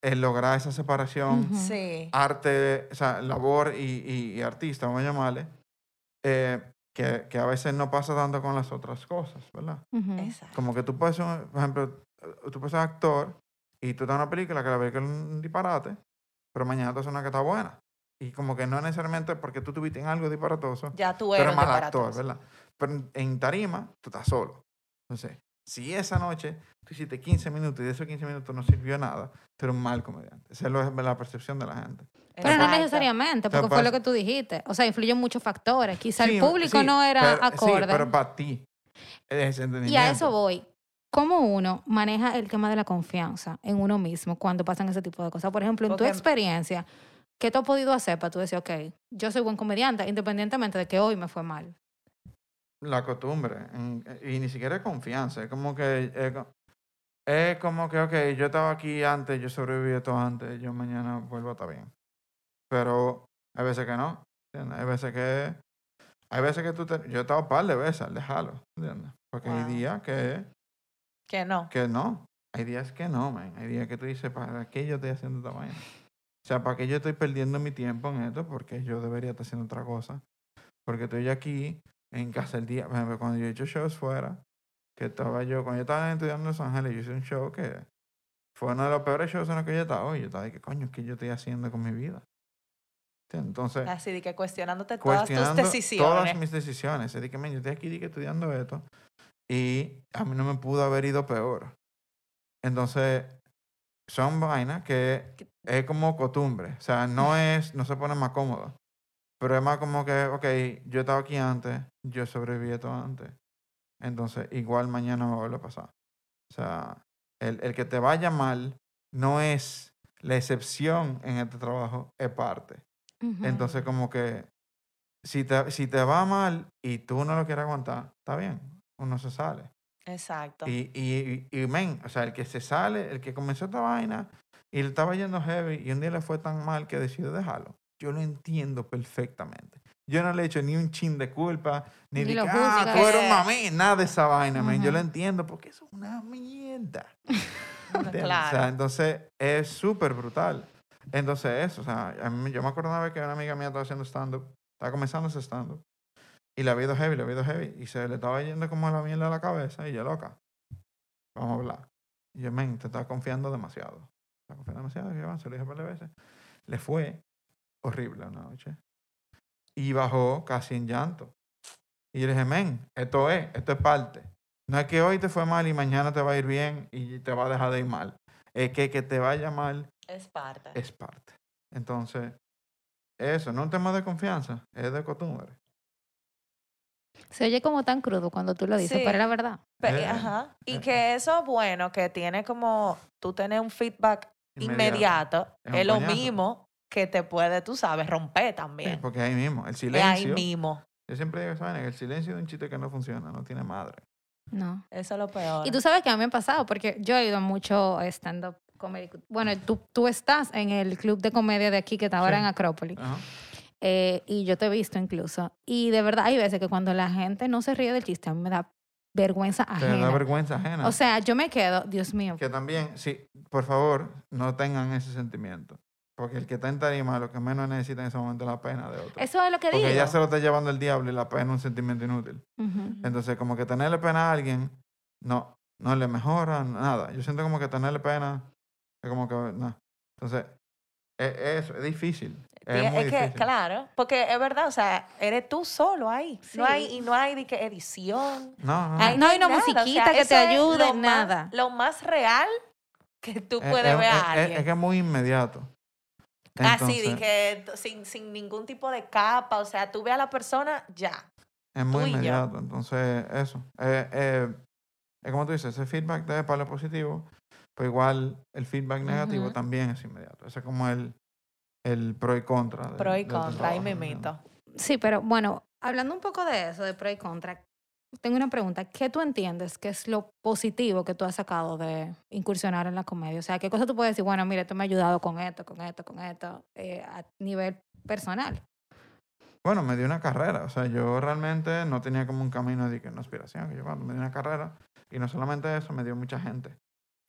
el lograr esa separación. Sí. arte, o sea, labor y, y- y artista, vamos a llamarle, eh, que, que a veces no pasa tanto con las otras cosas, ¿verdad? Exacto. Como que tú puedes ser, un- por ejemplo, eh, tú puedes ser actor y tú estás en una película que la película es un disparate, pero mañana tú haces una que está buena. Y como que no necesariamente porque tú tuviste en algo disparatoso, Ya tú eres un mal actor. ¿verdad? Pero en, tarima, tú estás solo. Entonces, si esa noche tú hiciste 15 minutos y de esos 15 minutos no sirvió nada, tú eres un mal comediante. Esa es la percepción de la gente. Pero no necesariamente, Te porque fue lo que tú dijiste. O sea, influyen muchos factores. Quizá Sí, el público sí, no era pero- acorde. Sí, pero para ti. es y a eso voy. ¿Cómo uno maneja el tema de la confianza en uno mismo cuando pasan ese tipo de cosas? Por ejemplo, en tu experiencia, ¿qué tú has podido hacer para tú decir, ok, yo soy buen comediante, independientemente de que hoy me fue mal? La costumbre. y ni siquiera es confianza. Es como que. Es, co- es como que, ok, yo estaba aquí antes, yo sobreviví esto antes, yo mañana vuelvo a estar bien. Pero hay veces que no. ¿entiendes? Hay veces que. Hay veces que tú te. Yo he estado un par de veces al dejarlo. ¿Entiendes? Porque hay días que. Que no. que no. Hay días que no, man. Hay días que tú dices, ¿para qué yo estoy haciendo esta vaina? O sea, ¿para qué yo estoy perdiendo mi tiempo en esto? Porque yo debería estar haciendo otra cosa. Porque estoy aquí en casa el día. Por ejemplo, cuando yo he hecho shows fuera, que estaba yo, cuando yo estaba estudiando en Los Ángeles, yo hice un show que fue uno de los peores shows en los que yo estaba. Y yo estaba de, ¿qué coño es que yo estoy haciendo con mi vida? Entonces, Así de que cuestionándote todas tus cuestionando decisiones. todas mis decisiones. Es de que, "Men, yo estoy aquí que, estudiando esto y a mí no me pudo haber ido peor. Entonces, son vainas que es como costumbre. O sea, no es, no se pone más cómodo. Pero es más como que, ok, yo estaba aquí antes, yo sobreviví esto antes. Entonces, igual mañana me vuelve a pasar. O sea, el, el que te vaya mal no es la excepción en este trabajo, es parte. Entonces, como que si te, si te va mal y tú no lo quieres aguantar, está bien, uno se sale. Exacto. Y, y, y, y, men, o sea, el que se sale, el que comenzó esta vaina y le estaba yendo heavy y un día le fue tan mal que decidió dejarlo. Yo lo entiendo perfectamente. Yo no le he hecho ni un chin de culpa, ni, Ni de que, ah, tú eres mami, nada de esa vaina, men. Yo lo entiendo porque eso es una mierda. *laughs* ¿Entiendes? O sea, claro. entonces es súper brutal. Entonces eso, o sea, a mí- yo me acuerdo una vez que una amiga mía estaba haciendo stand-up, estaba comenzando ese stand-up, y la vida heavy, la vida heavy, y se le estaba yendo como la mierda a la cabeza, y yo, loca, vamos a hablar. Y yo, men, te estás confiando demasiado. Demasiado, se lo dije un par de veces. Le fue horrible una noche. Y bajó casi en llanto. Y yo le dije, men, esto es, esto es parte. No es que hoy te fue mal y mañana te va a ir bien y te va a dejar de ir mal. Es que que te vaya mal Es parte. es parte. Entonces, eso no es un tema de confianza, es de costumbre. Se oye como tan crudo cuando tú lo dices, Sí. pero es la verdad. Pe- Eh, ajá. Y eh. que eso es bueno, que tiene como tú tener un feedback inmediato, Es lo mismo que te puede, tú sabes, romper Sí, también. porque ahí mismo, el es ahí silencio. mismo. Yo siempre digo que el silencio de un chiste que no funciona, no tiene madre. No. Eso es lo peor. Y tú sabes que a mí me ha pasado, porque yo he ido mucho stand-up comedy. Bueno, tú, tú estás en el club de comedia de aquí que está ahora Sí. en Acrópolis. Ajá. eh, y yo te he visto incluso. Y de verdad hay veces que cuando la gente no se ríe del chiste, a mí me da vergüenza Te da ajena. vergüenza ajena. O sea, yo me quedo, Dios mío. que también, sí, por favor, no tengan ese sentimiento. Porque el que está en tarima, lo que menos necesita en ese momento es la pena de otro. Eso es lo que Porque digo. ya se lo está llevando el diablo y la pena es un sentimiento inútil. Entonces, como que tenerle pena a alguien, no, no le mejora nada. Yo siento como que tenerle pena es como que, no. Entonces, es, eso, es difícil. Es, es, muy es que, difícil. claro, porque es verdad, o sea, eres tú solo ahí. No hay, y no hay de que edición. No, no, Ahí No hay una nada, o sea, musiquita que te ayude, lo más- nada. lo más real que tú Es- puedes es- ver a alguien. Es, que es muy inmediato. Así, Entonces, dije, sin, sin ningún tipo de capa, o sea, tú ves a la persona, ya. Es muy yo. inmediato. Entonces, eso. Eh, eh, es como tú dices, ese feedback de palo positivo, pues igual el feedback negativo también es inmediato. Ese es como el, el pro y contra. de- Pro y contra, ahí me mito. Sí, pero bueno, hablando un poco de eso, de pro y contra, tengo una pregunta. ¿Qué tú entiendes que es lo positivo que tú has sacado de incursionar en la comedia? O sea, ¿qué cosa tú puedes decir? Bueno, mira, esto me ha ayudado con esto, con esto, con esto, eh, a nivel personal. Bueno, me dio una carrera. O sea, yo realmente no tenía como un camino de que una aspiración. Que yo cuando me dio una carrera, y no solamente eso, me dio mucha gente.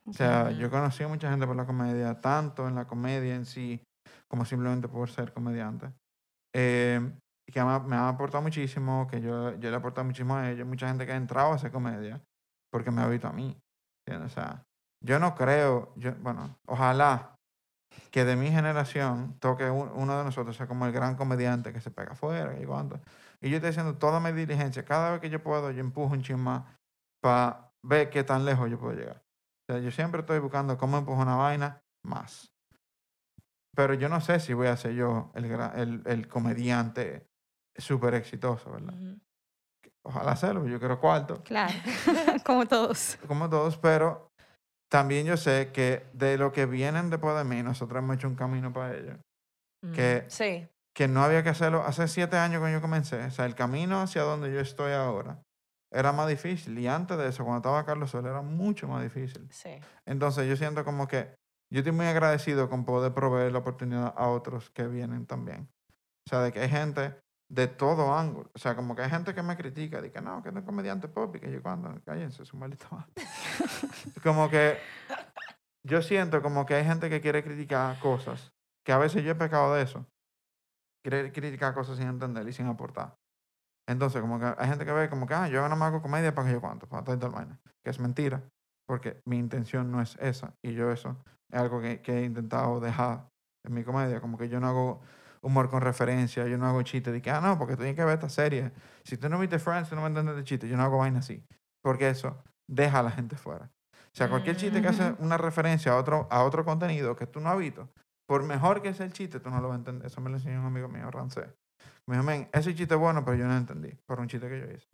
O sea, yo conocí a mucha gente por la comedia, tanto en la comedia en sí, como simplemente por ser comediante. Eh, que me, ha- aportado muchísimo, que yo, yo le he aportado muchísimo a ellos. Mucha gente que ha entrado a hacer comedia porque me ha visto a mí. ¿entiendes? O sea, yo no creo, yo, bueno, ojalá que de mi generación toque un- uno de nosotros sea como el gran comediante que se pega afuera y cuánto. Y yo estoy haciendo toda mi diligencia. Cada vez que yo puedo, yo empujo un chin más para ver qué tan lejos yo puedo llegar. O sea, yo siempre estoy buscando cómo empujo una vaina más. Pero yo no sé si voy a ser yo el, el, el comediante súper exitoso, ¿verdad? Ujú. Ojalá hacerlo, yo quiero cuarto, Claro, *laughs* *laughs* como todos. como todos, pero también yo sé que de lo que vienen después de mí, nosotros hemos hecho un camino para ellos. Que- Mm, Sí. que no había que hacerlo hace siete años cuando yo comencé. O sea, el camino hacia donde yo estoy ahora era más difícil. Y antes de eso, cuando estaba Carlos Sol, era mucho más difícil. Sí. Entonces yo siento como que yo estoy muy agradecido con poder proveer la oportunidad a otros que vienen también. O sea, de que hay gente de todo ángulo. O sea, como que hay gente que me critica, de que no, que no es comediante pop y que yo cuando, cállense su maldita *laughs* como que yo siento como que hay gente que quiere criticar cosas, que a veces yo he pecado de eso. Quiere criticar cosas sin entender y sin aportar. Entonces, como que hay gente que ve como que, ah, yo no me hago comedia para que yo cuánto, para tal tal vaina. Que es mentira, porque mi intención no es esa. Y yo eso es algo que, que he intentado dejar en mi comedia. Como que yo no hago humor con referencia, yo no hago chistes de que, ah, no, porque tienes que ver esta serie. Si tú no viste Friends, tú no me entiendes de chiste. Yo no hago vaina así. Porque eso deja a la gente fuera. O sea, cualquier chiste que hace una referencia a otro, a otro contenido que tú no has visto, por mejor que sea el chiste, tú no lo vas a entender. Eso me lo enseñó un amigo mío, Rancé. Me dijo, men, ese chiste es bueno, pero yo no lo entendí por un chiste que yo hice.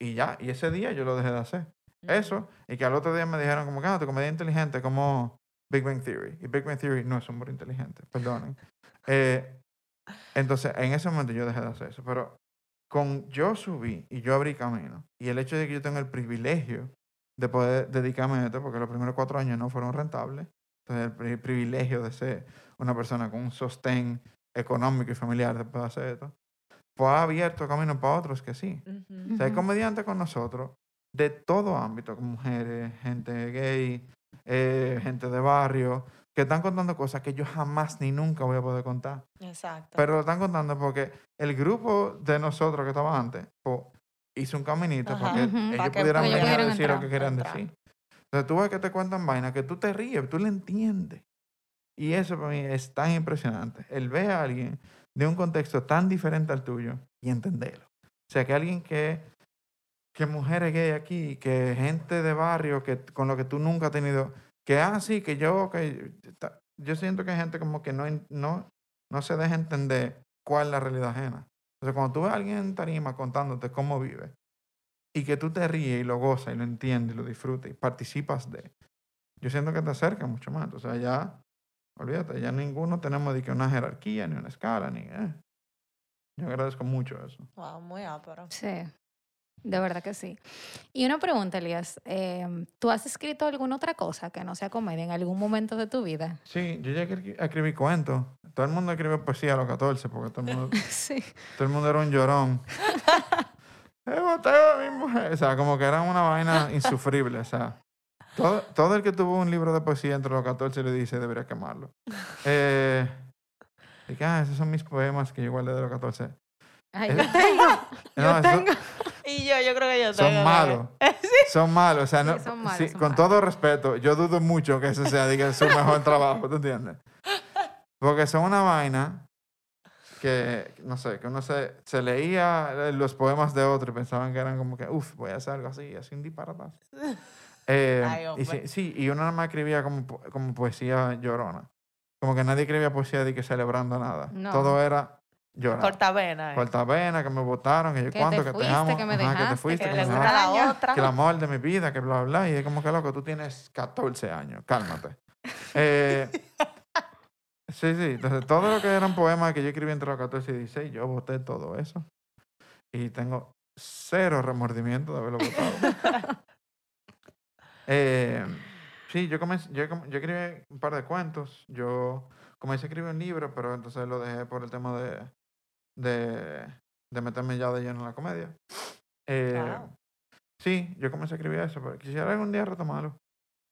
Y ya, y ese día yo lo dejé de hacer. Eso, y que al otro día me dijeron como que, ah, tu comedia inteligente como Big Bang Theory. Y Big Bang Theory no es humor inteligente, perdonen. Eh, entonces, en ese momento yo dejé de hacer eso. Pero con yo subí y yo abrí camino, y el hecho de que yo tenga el privilegio de poder dedicarme a esto, porque los primeros cuatro años no fueron rentables, entonces el pri- privilegio de ser una persona con un sostén económico y familiar de poder hacer esto, pues ha abierto camino para otros que sí. O sea, hay comediantes con nosotros de todo ámbito, con mujeres, gente gay, eh, gente de barrio, que están contando cosas que yo jamás ni nunca voy a poder contar. Exacto. Pero lo están contando porque el grupo de nosotros que estaba antes pues, hizo un caminito Ajá. para que ellos pudieran venir a decir lo que querían entrar. decir. Entonces tú ves que te cuentan vainas que tú te ríes, tú le entiendes. Y eso para mí es tan impresionante. El ver a alguien de un contexto tan diferente al tuyo y entenderlo. O sea, que alguien que, que mujeres gay aquí, que gente de barrio que, con lo que tú nunca has tenido, que así, que yo, que yo siento que hay gente como que no, no, no se deja entender cuál es la realidad ajena. Entonces, cuando tú ves a alguien en tarima contándote cómo vive y que tú te ríes y lo gozas y lo entiendes y lo disfrutas y participas de, yo siento que te acerca mucho más. O sea, ya, olvídate, ya ninguno tenemos de que una jerarquía, ni una escala, ni... eh. Yo agradezco mucho eso. Wow, muy ápero. Sí, de verdad que sí. Y una pregunta, Elías. em, ¿Tú has escrito alguna otra cosa que no sea comedia en algún momento de tu vida? Sí, yo ya escri- escribí cuentos. Todo el mundo escribe poesía a los 14 porque todo el mundo, *laughs* sí. todo el mundo era un llorón. *laughs* He botado a mi mujer. O sea, como que era una vaina insufrible. O sea, todo, todo el que tuvo un libro de poesía entre los 14 le dice debería quemarlo. *laughs* Eh, y que, ah, esos son mis poemas que yo guardé de los 14. Ay, Eh, yo tengo. No, yo eso- tengo. Y yo, yo creo que yo son malos. *laughs* Son malos. O sea, Sí, no- son malos, sí, son con malos. todo respeto, yo dudo mucho que ese sea diga, su mejor *laughs* trabajo, ¿tú entiendes? Porque son una vaina que, no sé, que uno se, se leía los poemas de otro y pensaban que eran como que, uff, voy a hacer algo así, así un disparatazo. *laughs* Eh, Ay, y hombre. sí, sí, y uno nada más escribía como, como poesía llorona. Como que nadie escribía poesía de que celebrando nada. No. Todo era llorar. Cortavena. eh. Cortavena, que me votaron, que yo Que cuánto, que te amo, que me ajá, que te dejaste, fuiste, que que le me dejaste, la otra. que el amor de mi vida, que bla, bla, bla. Y es como que loco, tú tienes 14 años, cálmate. *laughs* Eh, sí, sí, entonces todo lo que eran poemas que yo escribí entre los 14 y 16, yo voté todo eso. Y tengo cero remordimiento de haberlo votado. *laughs* Eh, sí, yo comencé, yo, yo escribí un par de cuentos. Yo comencé a escribir un libro, pero entonces lo dejé por el tema de, de, de meterme ya de lleno en la comedia. Eh, Wow. Sí, yo comencé a escribir eso, pero quisiera algún día retomarlo.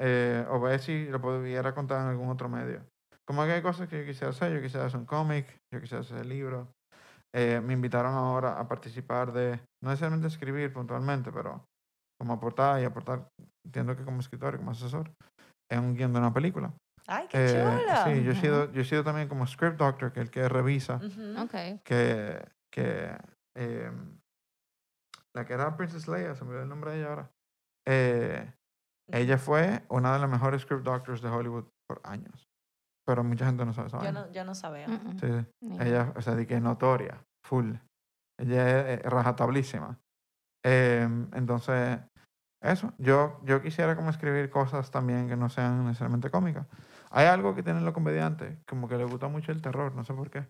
Eh, o ver si lo pudiera contar en algún otro medio. Como que hay cosas que yo quisiera hacer. Yo quisiera hacer un cómic, yo quisiera hacer libros. Eh, me invitaron ahora a participar de, no necesariamente escribir puntualmente, pero como aportar y aportar, entiendo que como escritor y como asesor, en un guion de una película. Ay, qué Eh, chulo. sí, yo he, sido, yo he sido también como script doctor, que es el que revisa, Ujú. Ok. que, que eh, la que era Princess Leia, se me olvidó el nombre de ella ahora. Eh, ella fue una de las mejores script doctors de Hollywood por años. Pero mucha gente no sabe esa Yo no, yo no sabía. Mm, mm. Sí, sí. Ella, o sea, de que es notoria, full. Ella es eh, rajatablísima. Em, entonces, eso. Yo, yo quisiera como escribir cosas también que no sean necesariamente cómicas. Hay algo que tienen los comediantes, como que les gusta mucho el terror, no sé por qué.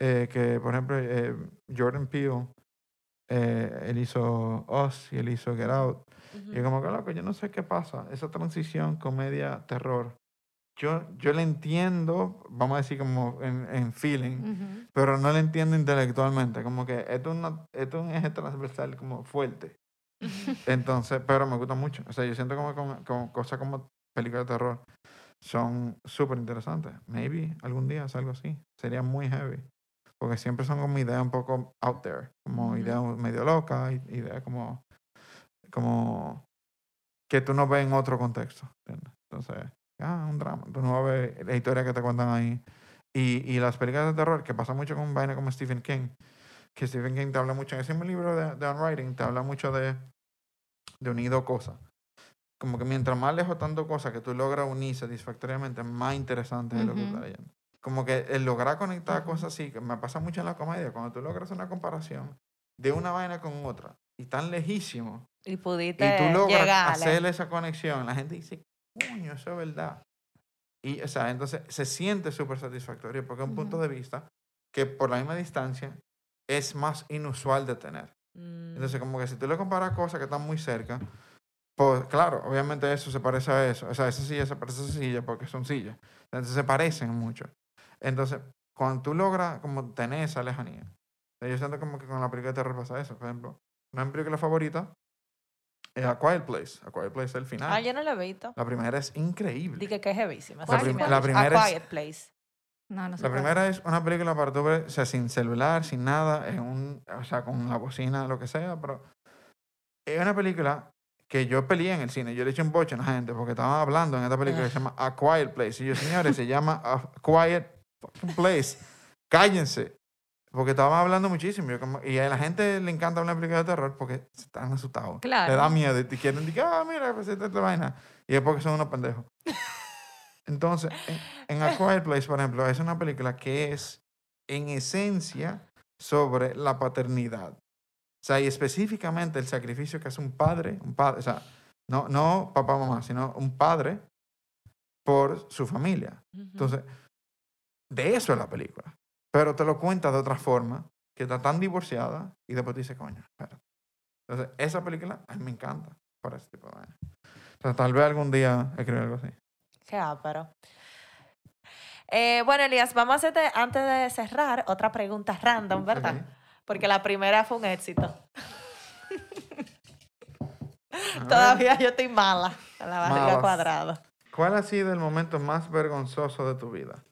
Eh, que, por ejemplo, eh, Jordan Peele, eh, él hizo Us y él hizo Get Out. Y yo como que, loco, yo no sé qué pasa. Esa transición comedia-terror. Yo, yo le entiendo, vamos a decir como en, en feeling, pero no le entiendo intelectualmente. Como que esto es, una, esto es un eje transversal como fuerte. Entonces, pero me gusta mucho. O sea, yo siento como, como, como cosas como películas de terror son súper interesantes. Maybe algún día es algo así. Sería muy heavy. Porque siempre son como ideas un poco out there. Como ideas medio locas, ideas como, como que tú no ves en otro contexto. ¿entiendes? Entonces, ah, un drama. Tú no vas a ver la historia que te cuentan ahí. Y, y las películas de terror, que pasa mucho con vaina como Stephen King, que Stephen King te habla mucho, en ese mismo libro de, de On Writing, te habla mucho de, de unido cosas. Como que mientras más lejos tanto cosas que tú logras unir satisfactoriamente, más interesante es lo que estás leyendo. Como que el lograr conectar cosas así, que me pasa mucho en la comedia, cuando tú logras una comparación de una vaina con otra, y tan lejísimo, Y y pudiste tú logras llegarle. hacer esa conexión, la gente dice, coño, eso es verdad. Y, o sea, entonces se siente súper satisfactorio porque es un punto Ujú. de vista que por la misma distancia es más inusual de tener. Mm. Entonces, como que si tú le comparas cosas que están muy cerca, pues claro, obviamente eso se parece a eso. O sea, esa silla se parece a esa silla porque son sillas. Entonces se parecen mucho. Entonces, cuando tú logras como tener esa lejanía, yo siento como que con la película de terror pasa eso. Por ejemplo, una de mis películas favoritas es A Quiet Place. A Quiet Place es el final. Ah, yo no lo he visto. La primera es increíble. Dije que es heavísima. La prim- la primera A es- Quiet Place. No, no sé La primera es una película para tú ver, o sea, sin celular, sin nada, en un, o sea, con la bocina, lo que sea, pero es una película que yo peleé en el cine. Yo le eché un boche a la gente porque estaban hablando en esta película que se llama A Quiet Place. Y yo, señores, se llama A Quiet fucking Place. Cállense. Porque estaban hablando muchísimo. Como- y a la gente le encanta una película de terror porque están asustados. Claro. Le da miedo y te quieren decir, ah, mira, pues esta es la vaina. Y es porque son unos pendejos. *laughs* Entonces, en, en A Quiet Place, por ejemplo, es una película que es en esencia sobre la paternidad. O sea, y específicamente el sacrificio que hace un padre, un padre, o sea, no, no papá, mamá, sino un padre por su familia. Ujú. Entonces, de eso es la película. Pero te lo cuenta de otra forma, que está tan divorciada, y después te dice, coño, espérate. Entonces, esa película a mí me encanta para ese tipo de vaina. O sea, tal vez algún día escribir algo así. Qué ápero. Eh, bueno, Elías, vamos a hacerte, antes de cerrar, otra pregunta random, ¿verdad? Ok. Porque la primera fue un éxito. A ver, Todavía yo estoy mala con la barriga Malas. cuadrada. ¿Cuál ha sido el momento más vergonzoso de tu vida?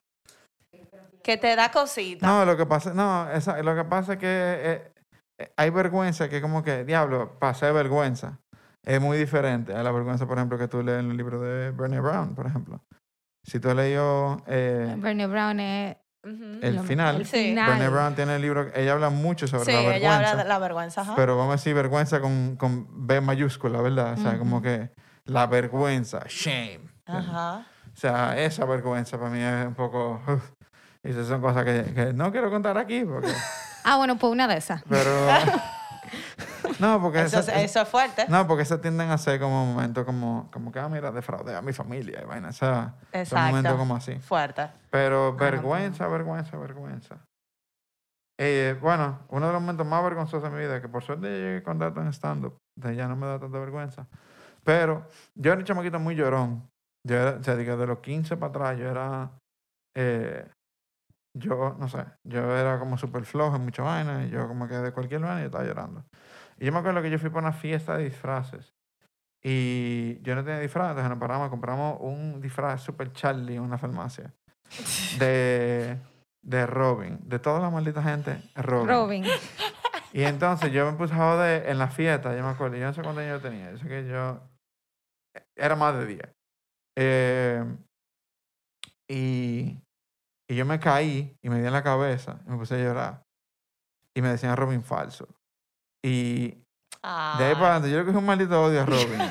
Que te da cosita. No, lo que pasa, no, esa- lo que pasa es que eh, eh, hay vergüenza que como que, diablo, pasé vergüenza. Es muy diferente a la vergüenza, por ejemplo, que tú lees en el libro de Bernie Brown, por ejemplo. Si tú has leído eh, Bernie Brown es Ujú. el final, el final. Bernie Brown tiene el libro, ella habla mucho sobre Sí, la ella vergüenza. habla de la vergüenza. ajá. Pero vamos a decir vergüenza con, con B mayúscula, ¿verdad? O sea, como Ujú. que la vergüenza, shame. Ajá. O sea, esa vergüenza para mí es un poco... y esas son cosas que, que no quiero contar aquí, porque... Ah, bueno, pues una de esas. Pero... *laughs* no, porque... Eso, esa- es- eso es fuerte. no, porque se tienden a ser como momentos como, como que, ah, mira, defraudé a mi familia y vaina. O sea, son Exacto. momentos como así. Fuerte. Pero vergüenza, vergüenza, vergüenza. Eh, bueno, uno de los momentos más vergonzosos de mi vida, que por suerte llegué con datos en stand-up, ya no me da tanta vergüenza. Pero yo era un chamaquito muy llorón. Yo era, o sea, de los 15 para atrás, yo era. eh, yo, no sé, yo era como súper flojo en muchas vainas, y yo como que de cualquier vaina yo estaba llorando. Y yo me acuerdo que yo fui para una fiesta de disfraces. Y yo no tenía disfraz, entonces nos paramos, compramos un disfraz super Charlie en una farmacia. *laughs* De, de Robin. De toda la maldita gente, Robin. Robin. *laughs* Y entonces yo me puse a joder en la fiesta, yo me acuerdo, yo no sé cuántos años yo tenía, yo sé que yo era más de 10. Eh, y, y yo me caí y me di en la cabeza y me puse a llorar. Y me decían Robin falso. Y de ahí para adelante yo le cogí un maldito odio a Robin. *laughs*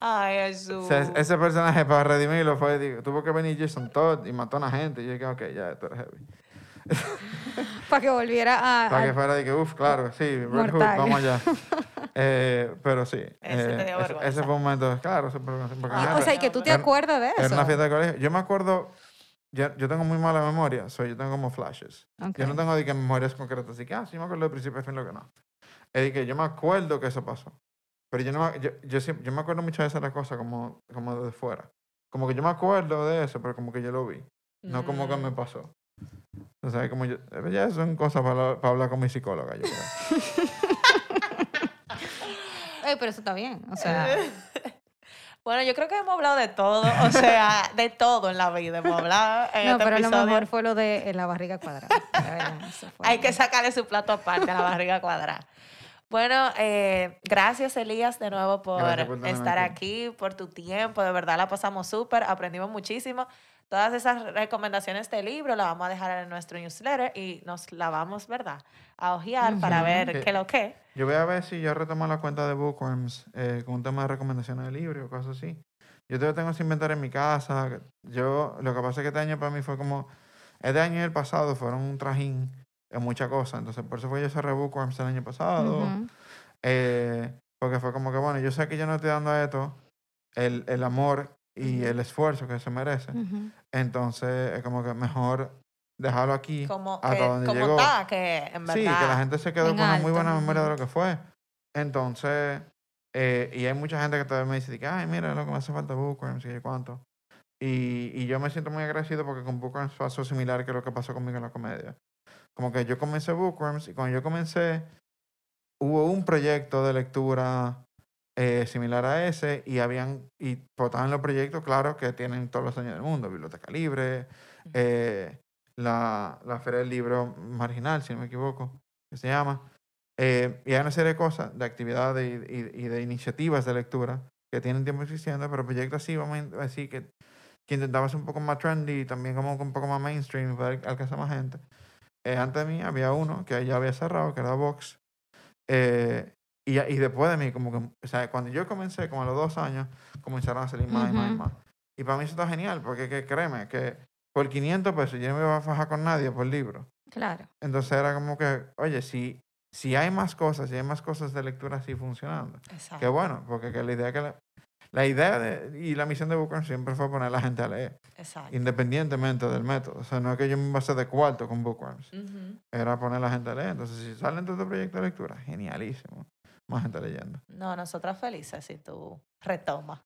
Ay, O Jesús. sea, ese personaje para redimirlo fue, digo, tuvo que venir Jason Todd y mató a una gente. Y yo dije, ok, ya, esto era heavy. *laughs* Para que volviera a. Para que fuera de que, uff, claro, sí, Red Hood, Mortal. vamos allá. *laughs* Eh, pero sí. Ese te eh, dio ese, ese fue un momento, claro, porque Ah, era- o sea, y que tú te era- acuerdas de Era eso. una fiesta de colegio. Yo me acuerdo, yo, yo tengo muy mala memoria, so yo tengo como flashes. Ok. Yo no tengo de que memorias concretas, así que, ah, sí me acuerdo de principio a fin, lo que no. Es de que yo me acuerdo que eso pasó. Pero yo, no me, yo, yo, siempre- yo me acuerdo muchas veces de las cosas como, como de fuera. Como que yo me acuerdo de eso, pero como que yo lo vi. No como que me Mm. pasó. O sea, como yo, eh, ya son cosas para, para hablar con mi psicóloga, yo creo. *laughs* Ey, pero eso está bien. O sea, *laughs* Bueno, yo creo que hemos hablado de todo, o sea, *laughs* de todo en la vida hemos hablado en no, este pero lo episodio. mejor fue lo de eh, la barriga cuadrada. *laughs* verdad, Hay que sacarle su plato aparte a la barriga cuadrada. Bueno, eh, gracias Elías de nuevo por, estar aquí. aquí, por tu tiempo, de verdad la pasamos súper, aprendimos muchísimo. Todas esas recomendaciones de libro las vamos a dejar en nuestro newsletter y nos la vamos, ¿verdad? A ojear para ver Que- qué lo que. Yo voy a ver si yo retomo la cuenta de Bookworms eh, con un tema de recomendaciones de libros o cosas así. Yo todavía tengo ese inventario en mi casa. Yo, lo que pasa es que este año para mí fue como... Este año y el pasado fueron un trajín en muchas cosas. Entonces, por eso fue yo cerré Bookworms el año pasado. Eh, porque fue como que, bueno, yo sé que yo no estoy dando a esto el, el amor y el esfuerzo que se merece. Entonces, es como que mejor dejarlo aquí Como, hasta que, donde como llegó. está, que en verdad. Sí, que la gente se quedó con una muy buena memoria de lo que fue. Entonces, eh, y hay mucha gente que todavía me dice, ay, mira, lo que me hace falta Bookworms y qué cuánto. Y, y yo me siento muy agradecido porque con Bookworms pasó similar que lo que pasó conmigo en la comedia. Como que yo comencé Bookworms y cuando yo comencé, hubo un proyecto de lectura eh, similar a ese y habían, y estaban los proyectos, claro, que tienen todos los años del mundo, Biblioteca Libre, eh, la, la Feria del Libro Marginal, si no me equivoco, que se llama. Eh, y hay una serie de cosas, de actividades y, y- y de iniciativas de lectura que tienen tiempo existiendo, pero proyectos así, vamos a decir, que, que intentaban ser un poco más trendy y también como un poco más mainstream para alcanzar más gente. Eh, antes de mí había uno que ya había cerrado, que era Vox. Eh, y, y después de mí, como que, o sea, cuando yo comencé, como a los dos años, comenzaron a salir más y más y más. Y para mí eso está genial, porque que, créeme, que por 500 pesos yo no me iba a fajar con nadie por libro. Claro. Entonces era como que, oye, si, si hay más cosas, si hay más cosas de lectura así funcionando, Exacto. qué bueno, porque que la idea que la, la idea de- y la misión de Bookworms siempre fue poner a la gente a leer, Exacto. independientemente del método. O sea, no es que yo me hacer de cuarto con Bookworms, era poner a la gente a leer. Entonces, si salen todos estos proyectos de lectura, genialísimo. Más gente leyendo. No, nosotras felices si tú retomas.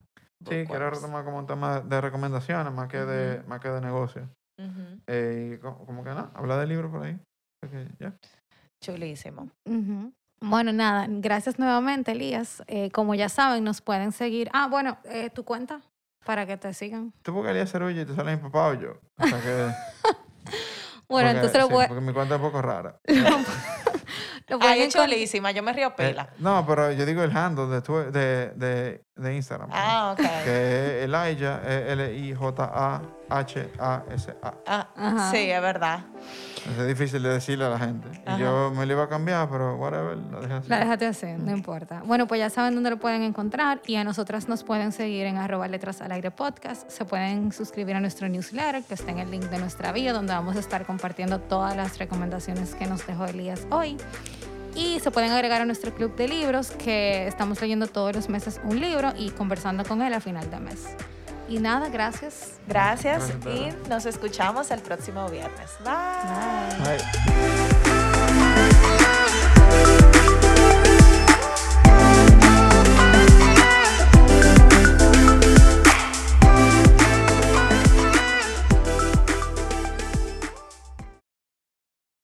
Sí, quiero retomar como un tema de recomendaciones más que de, más que de negocio. Eh, y co- como que no, habla de libros por ahí. Ya. Chulísimo. Ujú. Bueno, nada, gracias nuevamente, Elías. Eh, como ya saben, nos pueden seguir. Ah, bueno, eh, tu cuenta para que te sigan. Tú porque Elías Cerulla y te sale mi papá o yo. O sea que, *laughs* Bueno, porque- entonces lo, sí, puede- Porque mi cuenta es un poco rara. *laughs* *laughs* lo Ay, es chulísima. Yo me río Eh, pila. no, pero yo digo el handle de, tu- de, de, de Instagram. ¿no? Ah, ok. Que es Elijah, es L-I-J-A-H-A-S-A. Ah, Ajá. sí, es verdad. Es difícil de decirle a la gente. Ajá. Y yo me lo iba a cambiar, pero whatever, lo dejé así. La déjate así, no importa. Bueno, pues ya saben dónde lo pueden encontrar y a nosotras nos pueden seguir en arroba letras al aire podcast. Se pueden suscribir a nuestro newsletter que está en el link de nuestra bio donde vamos a estar compartiendo todas las recomendaciones que nos dejó Elías hoy. Y se pueden agregar a nuestro club de libros que estamos leyendo todos los meses un libro y conversando con él a final de mes. Y nada, gracias. Gracias y nos escuchamos el próximo viernes. Bye.